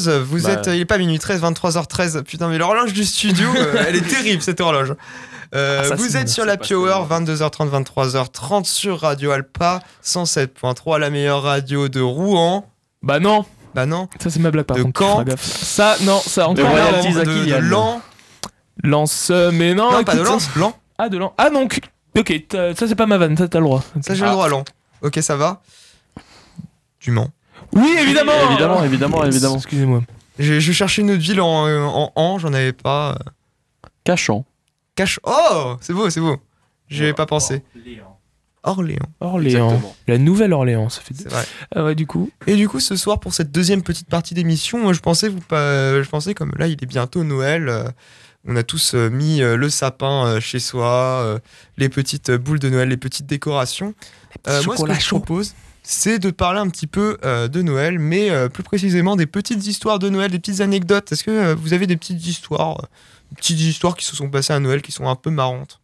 S8: 13, vous
S7: Bah.
S8: êtes. Il est pas minuit 13, 23h13. Putain, mais l'horloge du studio, (laughs) euh, elle est terrible cette horloge. Euh,
S3: Ah,
S8: vous êtes sur la
S7: que-
S8: 22h30, 23h30 sur Radio Alpa 107.3, la meilleure radio de Rouen.
S3: Bah non,
S8: Bah non.
S3: ça c'est ma blague par
S8: De
S3: contre. gaffe. Ça, non, ça encore.
S8: De, de, de.
S3: Lance, euh, mais non.
S8: Non, pas de
S3: écoute,
S8: Lance, Lan.
S3: Ah, de Lance. Ah, donc. Ok, ça c'est pas ma vanne, ça t'as le droit.
S8: Ça, j'ai le droit, Lan. Ok, ça va. Du Mans.
S3: Oui, évidemment
S7: Évidemment, évidemment, évidemment.
S3: Excusez-moi.
S8: Je, je cherchais une autre ville en, en an, j'en avais pas.
S7: Cachant.
S8: Cache. Oh C'est beau, c'est beau. J'y avais pas pensé. Orléans,
S3: Orléans.
S7: Exactement.
S3: La Nouvelle-Orléans, ça fait
S8: c'est vrai.
S3: Ah ouais, du coup.
S8: Et du coup, ce soir, pour cette deuxième petite partie d'émission, moi, je pensais, vous, pas, je pensais comme là, il est bientôt Noël. euh, on a tous euh, mis euh, le sapin chez soi, les petites boules de Noël, les petites décorations. Euh, moi, ce que je propose, c'est de parler un petit peu euh, de Noël, mais euh, plus précisément des petites histoires de Noël, des petites anecdotes. Est-ce que euh, vous avez des petites histoires, des petites histoires qui se sont passées à Noël, qui sont un peu marrantes?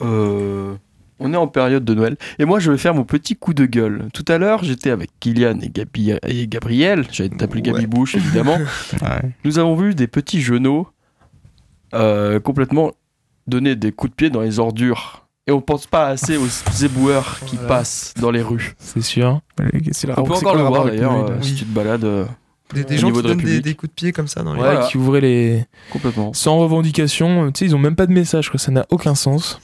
S7: On est en période de Noël. Et moi, je vais faire mon petit coup de gueule. Tout à l'heure, j'étais avec Kylian et, Gabi- et Gabriel. J'allais t'appeler Gabi
S8: Ouais.
S7: Bouche, évidemment. (laughs) Nous avons vu des petits genoux complètement donner des coups de pied dans les ordures. Et on pense pas assez aux éboueurs qui
S3: Voilà.
S7: passent dans les rues.
S3: C'est sûr. C'est la
S7: On peut encore le voir d'ailleurs euh, si tu te balades euh,
S8: Des, des
S7: Au
S8: gens qui
S7: de
S8: donnent des, coups de pied comme ça dans les...
S3: Ouais,
S7: Voilà.
S3: qui ouvraient les.
S7: complètement.
S3: Sans revendication, tu sais, ils ont même pas de message, quoi. Ça n'a aucun sens.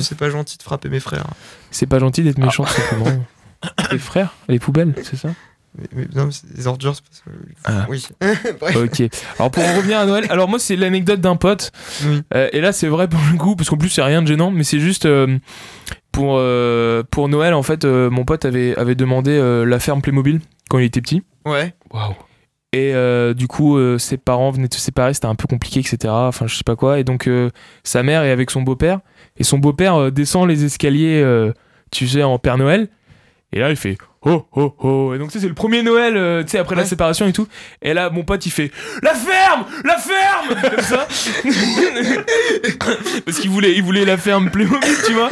S8: C'est pas gentil de frapper mes frères.
S3: C'est pas gentil d'être méchant, tout simplement. (coughs) Les frères, les poubelles, c'est ça?
S8: Mais, non, mais c'est des ordures, c'est parce que...
S3: Ah.
S8: Oui. (laughs)
S3: Ok. Alors pour en revenir à Noël, alors moi c'est l'anecdote d'un pote.
S8: Oui.
S3: Euh, et là c'est vrai pour le coup, parce qu'en plus c'est rien de gênant, mais c'est juste euh, pour, euh, pour Noël en fait, mon pote avait, avait demandé la ferme Playmobil quand il était petit.
S8: Ouais.
S3: Waouh. Et euh, du coup, euh, ses parents venaient de se séparer, c'était un peu compliqué, etc. Enfin, je sais pas quoi. Et donc, euh, sa mère est avec son beau-père. Et son beau-père descend les escaliers, tu sais, en Père Noël. Et là, il fait oh oh oh. Et donc, tu sais, c'est le premier Noël, euh, tu sais, après la séparation et tout. Et là, mon pote, il fait La ferme La ferme Comme ça. (laughs) Parce qu'il voulait, il voulait la ferme Playmobil, tu vois.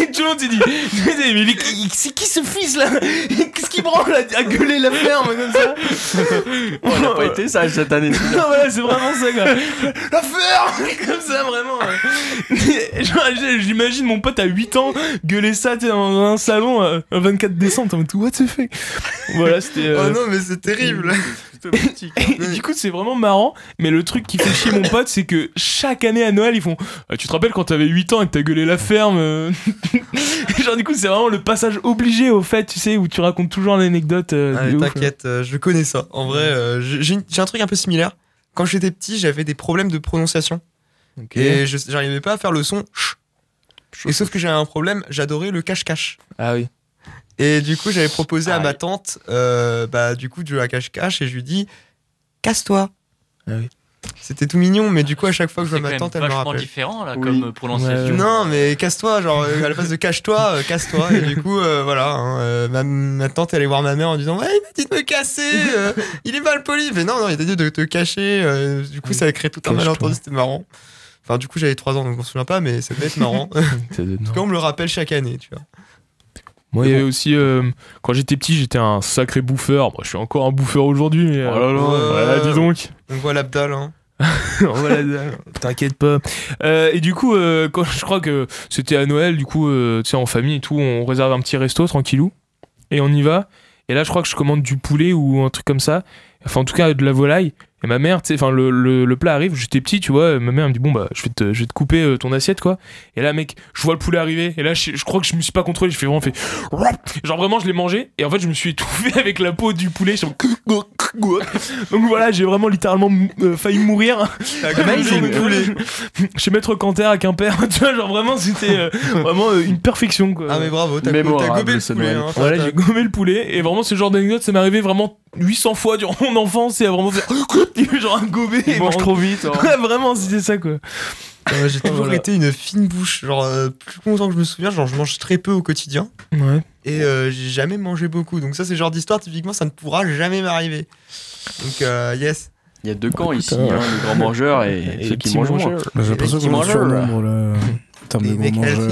S3: Et tout le monde s'est dit Mais c'est qui ce fils là? Qu'est-ce qu'il branle à, à gueuler la ferme comme ça
S7: On n'a pas été sage cette année. (laughs)
S3: non, voilà, c'est vraiment ça, quoi. La ferme Comme ça, vraiment. J'imagine mon pote à 8 ans gueuler ça, tu sais, dans un salon euh, un 24 décembre. En mode, what? The (laughs) fuck Voilà, c'était. euh,
S1: Oh non, mais c'est terrible. (laughs)
S3: et du coup, c'est vraiment marrant. Mais le truc qui fait chier mon pote, c'est que chaque année à Noël, ils font Ah, Tu te rappelles quand t'avais 8 ans et que t'as gueulé la ferme euh (laughs) Genre, du coup, c'est vraiment le passage obligé au fait, tu sais, où tu racontes toujours l'anecdote. euh,
S1: Ah, T'inquiète, euh, je connais ça. En vrai, euh, j'ai un truc un peu similaire. Quand j'étais petit, j'avais des problèmes de prononciation. Et j'arrivais pas à faire le son ch. Et sauf que j'avais un problème, j'adorais le cache-cache.
S3: Ah oui.
S1: Et du coup, j'avais proposé à ma tante, euh, bah, du coup, de la cache-cache, et je lui dis, casse-toi.
S3: Ah oui.
S1: C'était tout mignon, mais du coup, à chaque fois que je vois ma
S2: même
S1: tante, elle me
S2: vachement
S1: rappelle.
S2: différent là
S7: Oui.
S2: comme euh, prononciation.
S3: Ouais.
S1: Non, mais casse-toi, genre euh, à la place de cache-toi, euh, casse-toi. Et du coup, euh, voilà, hein, euh, ma, ma tante elle allait voir ma mère en disant Ouais, il m'a dit de me casser, euh, il est mal poli. Mais non, non, il t'a dit de te cacher. euh, du coup, ça a créé tout un malentendu, c'était marrant. Enfin, du coup, j'avais 3 ans donc je m'en souviens pas, mais ça devait être marrant. (laughs) Quand on me le rappelle chaque année, tu vois.
S3: Moi, il y avait aussi, euh, quand j'étais petit, j'étais un sacré bouffeur. Moi, je suis encore un bouffeur aujourd'hui, mais. euh,
S7: Oh là là.
S1: Ouais.
S3: Voilà, dis donc.
S1: On voit l'Abdal, hein. (laughs)
S3: T'inquiète pas. Euh, et du coup, euh, quand, je crois que c'était à Noël, du coup, euh, tu sais, en famille et tout, on réserve un petit resto tranquillou. Et on y va. Et là, je crois que je commande du poulet ou un truc comme ça. Enfin, en tout cas, de la volaille. Et ma mère, tu sais, enfin, le, le, le plat arrive, j'étais petit, tu vois. Ma mère me dit, bon, bah, je vais te, je vais te couper euh, ton assiette, quoi. Et là, mec, je vois le poulet arriver. Et là, je, je crois que je me suis pas contrôlé. Je fais vraiment fait. Genre, vraiment, je l'ai mangé. Et en fait, je me suis étouffé (laughs) avec la peau du poulet. Je suis en- Donc voilà, j'ai vraiment littéralement euh, failli mourir.
S1: Amazing poulet. (laughs)
S3: Chez Maître Canter à Quimper, (laughs) tu vois, genre vraiment c'était euh, vraiment euh, une perfection quoi.
S1: Ah, mais bravo, t'as t'as gobé le poulet. Hein,
S3: voilà, j'ai gommé le poulet et vraiment ce genre d'anecdote ça m'est arrivé vraiment 800 fois durant mon enfance et à vraiment faire genre un gobé. et
S7: Il mange trop vite. hein.
S3: Ouais, vraiment c'était ça quoi.
S1: Ouais, J'ai toujours
S3: Voilà.
S1: été une fine bouche. Genre, euh, plus longtemps que je me souviens, genre, je mange très peu au quotidien.
S3: Ouais.
S1: Et euh, j'ai jamais mangé beaucoup. Donc, ça, c'est le genre d'histoire, typiquement, ça ne pourra jamais m'arriver. Donc, euh, yes.
S7: Il y a deux camps
S3: Écoute,
S7: ici,
S3: hein.
S7: hein, les grands mangeurs et,
S3: Et
S7: ceux
S3: les
S7: qui
S3: petits
S7: mangent moins.
S3: mangeurs.
S5: Bah, J'ai l'impression
S1: petits
S5: qu'on est
S1: mangeurs,
S5: surnombre là, en termes de
S1: mecs
S5: mangeurs.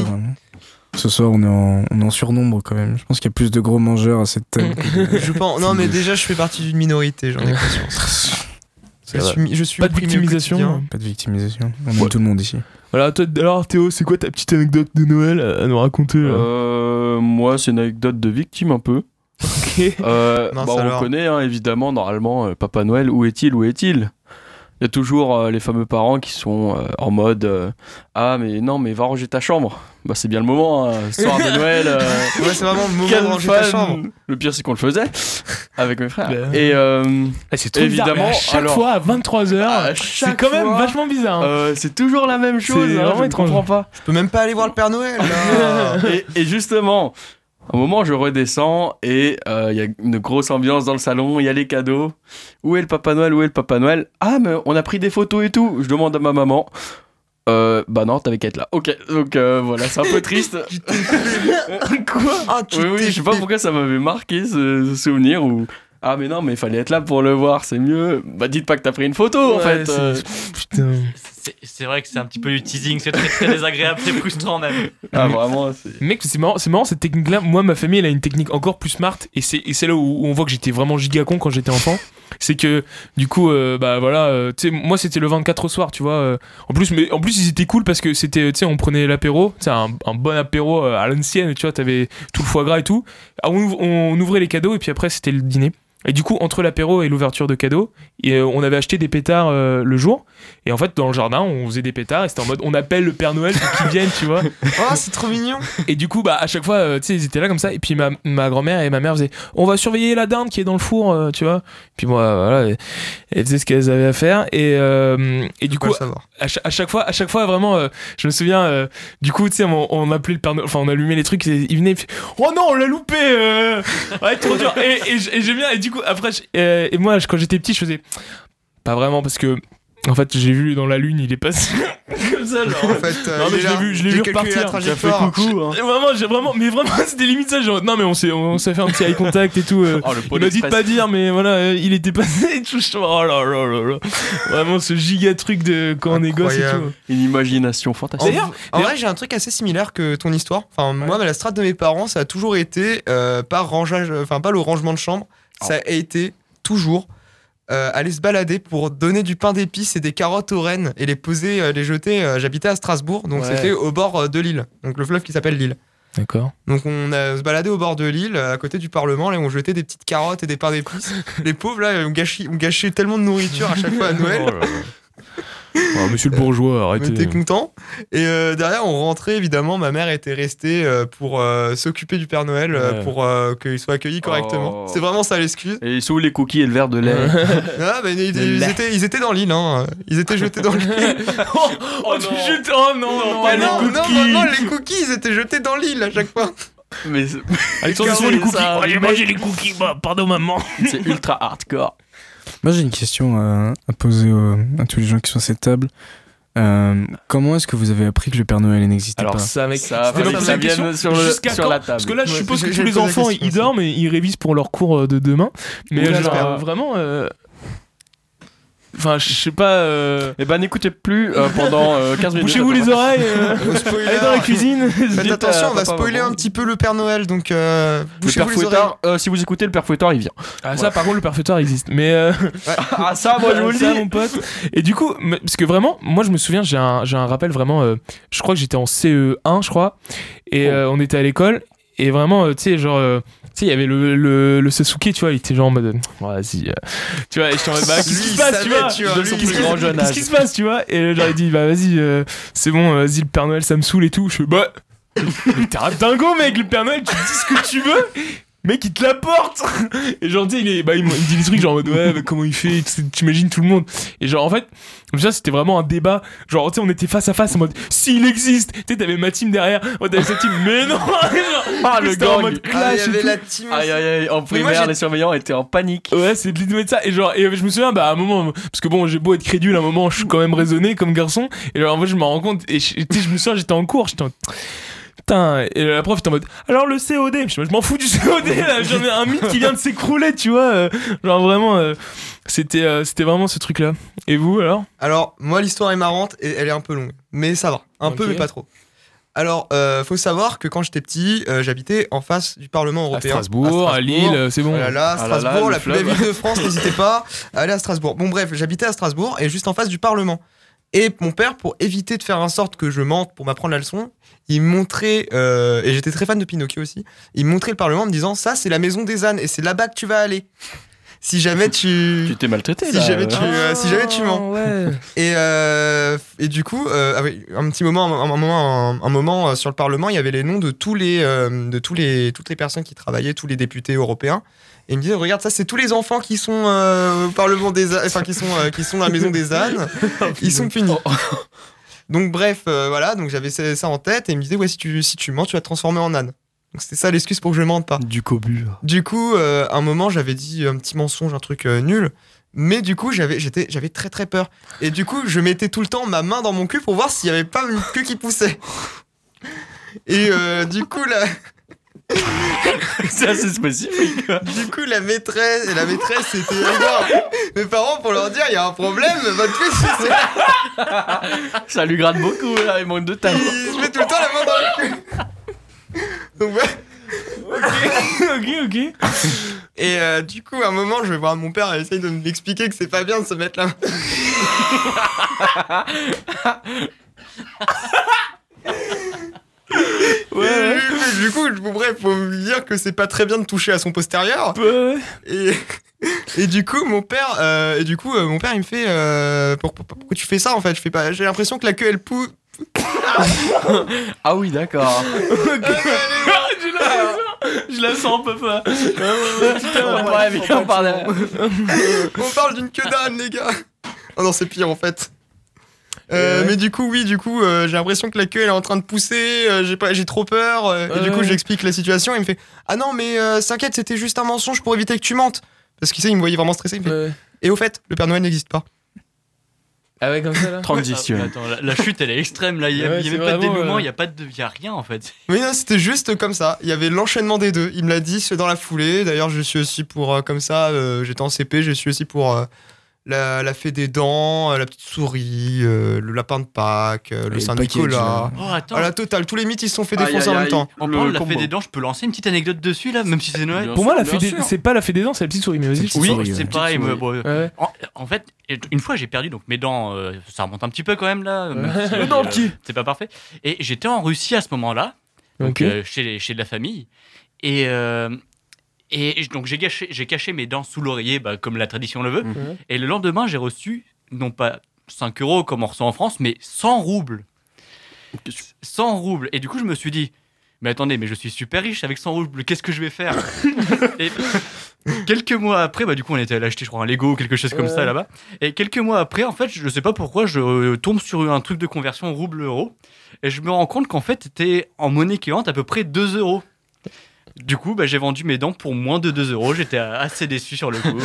S5: Hein. Ce soir, on est, en, on est en surnombre quand même. Je pense qu'il y a plus de gros mangeurs à cette table. (laughs)
S1: Je pense. Non, mais (laughs) déjà, je fais partie d'une minorité, j'en ai conscience. (laughs)
S3: Ça
S1: Je
S3: va.
S1: suis, je suis
S3: Pas de victimisation.
S1: quotidien.
S5: Pas de victimisation. On aime
S3: Ouais.
S5: tout le monde ici.
S3: Voilà, toi, alors Théo, c'est quoi ta petite anecdote de Noël à à nous raconter là?
S7: Euh, moi, c'est une anecdote de victime un peu.
S3: Ok.
S7: Euh, bah, on
S1: alors.
S7: connaît hein, évidemment normalement euh, Papa Noël, où est-il, où est-il? Il y a toujours euh, les fameux parents qui sont euh, en mode euh, Ah, mais non, mais va ranger ta chambre. Bah, c'est bien le moment, hein, soir de Noël. euh, (laughs)
S1: Ouais, c'est vraiment le moment de ranger ta chambre.
S7: Le pire, c'est qu'on le faisait avec mes frères.
S3: Ben.
S7: Et euh,
S3: Ah, c'est trop bizarre,
S7: Évidemment,
S3: mais à chaque
S7: alors-
S3: fois à 23h,
S7: à
S3: c'est quand même
S7: fois,
S3: vachement bizarre. hein.
S7: euh, c'est toujours la même chose. Hein,
S3: vraiment
S7: je ne
S3: étrange.
S7: comprends pas.
S1: Je peux même pas aller voir le Père Noël, là. (laughs)
S7: et, et justement, un moment, je redescends et euh, il y a une grosse ambiance dans le salon, il y a les cadeaux. Où est le Papa Noël? Où est le Papa Noël? Ah, mais on a pris des photos et tout. Je demande à ma maman. Euh, bah non, t'avais qu'à être là. Ok, donc euh, voilà, c'est un peu triste. (laughs) (laughs)
S3: Quoi?
S1: Ah,
S7: oui, je sais pas pourquoi ça m'avait marqué ce, ce souvenir où. Ah, mais non, mais il fallait être là pour le voir, c'est mieux. Bah, dites pas que t'as pris une photo en fait.
S3: c'est-
S7: euh.
S3: Putain.
S2: C'est c'est vrai que c'est un petit peu du teasing, c'est très, très désagréable, très frustrant même.
S7: Ah, vraiment, c'est.
S3: Mec, c'est marrant, c'est marrant cette technique-là. Moi, ma famille, elle a une technique encore plus smart, et c'est et c'est là où, où on voit que j'étais vraiment giga con quand j'étais enfant. C'est que du coup, euh, bah voilà, euh, tu sais, moi c'était le 24 au soir, tu vois. euh, en plus, mais en plus ils étaient cool parce que c'était, tu sais, on prenait l'apéro, tu un, un bon apéro à l'ancienne, tu vois, t'avais tout le foie gras et tout. Ah, on ouvrait les cadeaux et puis après c'était le dîner. Et du coup, entre l'apéro et l'ouverture de cadeaux, et, euh, on avait acheté des pétards euh, le jour. Et en fait, dans le jardin, on faisait des pétards et c'était en mode on appelle le Père Noël pour qu'il (laughs) vienne, tu vois.
S1: Oh, c'est trop mignon.
S3: Et du coup, bah, à chaque fois, euh, tu sais, ils étaient là comme ça. Et puis ma, ma grand-mère et ma mère faisaient On va surveiller la dinde qui est dans le four, tu vois. Puis moi, voilà, elles- faisaient ce qu'elles avaient à faire. Et, euh, et du coup,
S1: savoir.
S3: À chaque, fois, à chaque fois, vraiment, euh, je me souviens, euh, du coup, tu sais, on, on appelait le Père enfin, on allumait les trucs, et il venait, oh non, on l'a loupé, euh, ouais, trop dur. Et, j'aime bien, et du coup, après, euh, et moi, quand j'étais petit, je faisais, pas vraiment, parce que En fait, j'ai vu dans la lune, il est passé comme (laughs) ça, genre.
S1: En fait, euh,
S3: Non, mais je l'ai vu- je l'ai
S1: J'ai
S3: vu repartir.
S7: As fait coucou. Hein.
S3: Vraiment, j'ai vraiment, mais vraiment, (laughs) c'était limite ça. Genre, non, mais on s'est, on s'est fait un petit eye contact et tout. euh.
S7: Oh, le
S3: Il m'a dit de pas dire, mais voilà, euh, il était passé et tout. Je oh là là là là. Vraiment ce giga truc de quand on est gosse et tout.
S7: Une imagination fantastique.
S3: D'ailleurs-
S1: en vrai, j'ai un truc assez similaire que ton histoire. Enfin, moi, la strate de mes parents, ça a toujours été euh, pas rangeage, enfin pas le rangement de chambre, ça a été toujours euh, aller se balader pour donner du pain d'épices et des carottes aux rennes et les poser, euh, les jeter. euh, J'habitais à Strasbourg, donc
S7: Ouais.
S1: c'était au bord de l'île, donc le fleuve qui s'appelle l'île.
S3: D'accord.
S1: Donc on a se baladé au bord de l'île, à côté du Parlement, là, on jetait des petites carottes et des pains d'épices. (laughs) les pauvres là, ont gâché, ont gâché tellement de nourriture à chaque fois à (laughs) Noël.
S3: Oh, (laughs) monsieur le bourgeois,
S1: On
S3: arrêtez.
S1: était contents. Et euh, derrière, on rentrait, évidemment. Ma mère était restée euh, pour euh, s'occuper du Père Noël, euh,
S3: Ouais.
S1: pour euh, qu'il soit accueilli correctement.
S7: Oh.
S1: C'est vraiment ça l'excuse.
S7: Et sous les cookies et le verre de lait. (laughs) (laughs)
S1: Ah, mais ils, ils
S3: lait.
S1: étaient, ils étaient dans l'île. Hein. Ils étaient jetés dans l'île.
S3: oh, oh, tu jettes- oh non, non,
S1: Ah
S3: les
S1: non, non,
S3: cookies.
S1: non, non, les cookies, ils étaient jetés dans l'île à chaque fois.
S7: Mais
S3: Alexandre, ils sont les cookies. Oh, j'ai mangé les cookies, bah, pardon maman.
S7: c'est ultra hardcore.
S5: Moi, j'ai une question à, à poser à tous les gens qui sont à cette table. Euh, comment est-ce que vous avez appris que le Père Noël n'existait
S3: Alors
S5: pas
S3: ça, mec,
S7: Ça, ça vienne
S3: question.
S7: sur, le, sur
S3: quand
S7: la table.
S3: Parce que là, je suppose que tous les enfants, ils dorment et ils révisent pour leur cours euh, de demain. Mais
S1: Ou
S3: euh, genre, euh, vraiment, euh, enfin, je sais pas. euh,
S7: Eh ben, n'écoutez plus euh, pendant euh, 15 minutes.
S3: Bouchez-vous les oreilles. euh. (laughs) Allez dans la cuisine. (laughs)
S1: Faites attention, on va spoiler
S7: maman.
S1: un petit peu le Père Noël, donc euh,
S7: Le
S1: bouchez-vous
S7: père
S1: les oreilles.
S7: Fouettard, euh, si vous écoutez, le père Fouettard, il vient.
S3: Ah, ça, par contre, le perfecteur existe. Mais euh, (laughs)
S7: Ah, ça, moi, je vous le dis.
S3: mon pote. Et du coup, parce que vraiment, moi, je me souviens, j'ai un, j'ai un rappel vraiment. euh, je crois que j'étais en CE1, je crois, et
S7: Oh.
S3: euh, on était à l'école. Et vraiment, euh, tu sais, genre, euh, tu sais, il y avait le, le, le Sasuke, tu vois, il était genre en mode, euh, vas-y, euh, tu vois, et j'étais en mode, bah, qu'est-ce qui se
S1: il
S3: passe, tu vois,
S1: tu vois,
S3: De
S1: lui,
S3: son
S1: il
S3: plus
S1: savait.
S3: grand jeune Qu'est-ce qui se passe, tu vois? Et j'aurais dit, bah, vas-y, euh, c'est bon, vas-y, le Père Noël, ça me saoule et tout. Je fais, bah, mais (laughs) t'es un dingo, mec, le Père Noël, tu dis ce que tu veux. Mec, il te l'apporte (laughs) Et genre, tu sais, il, est- bah, il, me- dit des trucs genre en mode, ouais, mais comment il fait tu sais, T'imagines tout le monde. Et genre, en fait, comme ça, c'était vraiment un débat. Genre, tu sais, on était face à face en mode, s'il existe Tu sais, t'avais ma team derrière. Moi, t'avais cette team, mais non Genre, (laughs)
S7: Ah, le
S3: c'était en
S7: gang.
S3: mode
S1: Ah, il
S3: clash
S1: y
S3: et
S1: avait
S3: tout.
S1: la team.
S7: Aïe, aïe, aïe. En
S1: moi,
S7: primaire, les surveillants étaient en panique.
S3: Ouais, c'est de l'idée de ça. Et genre, et je me souviens, bah, à un moment, parce que bon, j'ai beau être crédule, à un moment, je suis quand même raisonné comme garçon. Et genre, en fait, je me rends compte, et je, tu sais, je me souviens, j'étais en cours, j'étais en. Putain, et la prof était en mode alors le COD, je, m'en fous du COD là, (laughs) j'en ai un mythe qui vient de s'écrouler, tu vois. euh, genre vraiment, euh, c'était euh, c'était vraiment ce truc là. Et vous alors?
S1: Alors, moi, l'histoire est marrante et elle est un peu longue. Mais ça va. Un peu, mais pas trop. Alors, euh, faut savoir que quand j'étais petit, euh, j'habitais en face du Parlement
S3: À
S1: européen.
S3: Strasbourg, à, Lille, c'est bon.
S1: Oh là là,
S7: Ah là là,
S1: Strasbourg, la plus belle ville de France, (laughs) n'hésitez pas à aller à Strasbourg. Bon, bref, j'habitais à Strasbourg et juste en face du Parlement. Et mon père, pour éviter de faire en sorte que je mente pour m'apprendre la leçon, il me montrait, euh, et j'étais très fan de Pinocchio aussi, il me montrait le Parlement en me disant Ça, c'est la maison des ânes et c'est là-bas que tu vas aller. Si jamais tu. (laughs)
S7: Tu t'es maltraité,
S1: Si
S7: là.
S1: jamais tu- euh, si jamais tu mens.
S3: Ouais.
S1: Et, euh, et du coup, euh, ah oui, un petit moment, un, un moment, un, un moment euh, sur le Parlement, il y avait les noms de tous les, euh, de tous les, toutes les personnes qui travaillaient, tous les députés européens. Et il me disait, regarde, ça, c'est tous les enfants qui sont euh, au Parlement des, ânes- enfin qui sont, euh, qui sont à la maison des ânes. (laughs) Ils sont punis. Donc bref, euh, voilà, donc j'avais ça en tête et il me disait, ouais, si tu, si tu mens, tu vas te transformer en âne. Donc c'était ça l'excuse pour que je mente pas.
S7: Du cobu.
S1: Du coup, euh, un moment, j'avais dit un petit mensonge, un truc nul. Mais du coup, j'avais, j'étais, j'avais très très peur. Et du coup, je mettais tout le temps ma main dans mon cul pour voir s'il n'y avait pas une queue qui poussait. Et euh, du coup, la,
S7: C'est assez spécifique.
S1: du coup, la maîtresse, et la maîtresse, c'était allée voir mes parents pour leur dire, il y a un problème, votre fils, il se- (laughs)
S7: Ça lui gratte beaucoup, là. Il manque de talent.
S1: il se met tout le temps la main dans le cul. Donc, ouais.
S3: ok, ok.
S1: Et euh, du coup, à un moment, je vais voir mon père, il essaye de m'expliquer que c'est pas bien de se mettre la main. (laughs)
S3: Ouais,
S1: du coup, bref, faut lui dire que c'est pas très bien de toucher à son postérieur.
S3: ouais.
S1: Et, et du coup, mon père, euh, et du coup, euh, mon père, il me fait, euh, pour- pour- pourquoi tu fais ça en fait? Je fais pas. J'ai l'impression que la queue elle pousse.
S7: Ah oui, d'accord. (laughs)
S3: Je (laughs) la sens, je la sens, papa.
S7: On parle
S1: On parle d'une queue d'âne, les gars. Oh non, c'est pire en fait. Euh,
S3: Ouais.
S1: Mais du coup, oui, du coup, euh, j'ai l'impression que la queue elle est en train de pousser. euh, j'ai pas, j'ai trop peur. euh, et du coup, j'explique la situation. Il me fait, ah non, mais euh, t'inquiète, c'était juste un mensonge pour éviter que tu mentes. Parce qu'il sait, il me voyait vraiment stressé. Il me fait,
S3: Ouais.
S1: Et au fait, le Père Noël n'existe pas.
S3: Ah ouais, comme ça là (laughs)
S7: Transition.
S2: Ah, attends, la, la chute, elle est extrême là. Il n'y
S3: Ouais,
S2: avait pas de dénouement, il n'y a, pas de- il y a rien en fait.
S1: Mais non, c'était juste comme ça. Il y avait l'enchaînement des deux. Il me l'a dit c'est dans la foulée. D'ailleurs, je suis aussi pour, euh, comme ça, euh, j'étais en CP, je suis aussi pour euh, la, la fée des dents, euh, la petite souris, euh, le lapin de Pâques, euh, le Saint-Nicolas.
S5: package,
S2: Oh, attends.
S1: À la totale, tous les mythes ils se sont fait défoncer en même temps.
S2: En parlant de la
S7: combo.
S2: fée des dents, je peux lancer une petite anecdote dessus là, même si c'est Noël.
S3: Pour moi, la fée des- c'est pas la fée des dents, c'est la petite souris, mais vas-y.
S2: Oui, c'est
S5: ouais.
S2: pareil.
S7: Petite
S2: mais bon,
S3: Ouais, ouais.
S2: en, en fait, une fois j'ai perdu donc mes dents, euh, ça remonte un petit peu quand même là.
S3: Le
S2: euh,
S3: dentier.
S2: C'est pas parfait. Et j'étais en Russie à ce moment-là, donc euh, chez, chez de la famille. Et, euh, et donc j'ai caché, j'ai caché mes dents sous l'oreiller, bah, comme la tradition le veut.
S3: Mhm.
S2: Et le lendemain, j'ai reçu, non pas 5 euros comme on reçoit en France, mais 100 roubles. 100 roubles. Et du coup, je me suis dit, mais attendez, mais je suis super riche avec 100 roubles, qu'est-ce que je vais faire? (laughs) Et quelques mois après, bah, du coup, on était allé acheter, je crois, un Lego ou quelque chose comme ça là-bas. Et quelques mois après, en fait, je sais pas pourquoi, je euh, tombe sur un truc de conversion rouble-euro. Et je me rends compte qu'en fait, c'était en monnaie équivalente à peu près 2 euros. Du coup, bah, j'ai vendu mes dents pour moins de 2 euros. J'étais assez déçu sur le coup.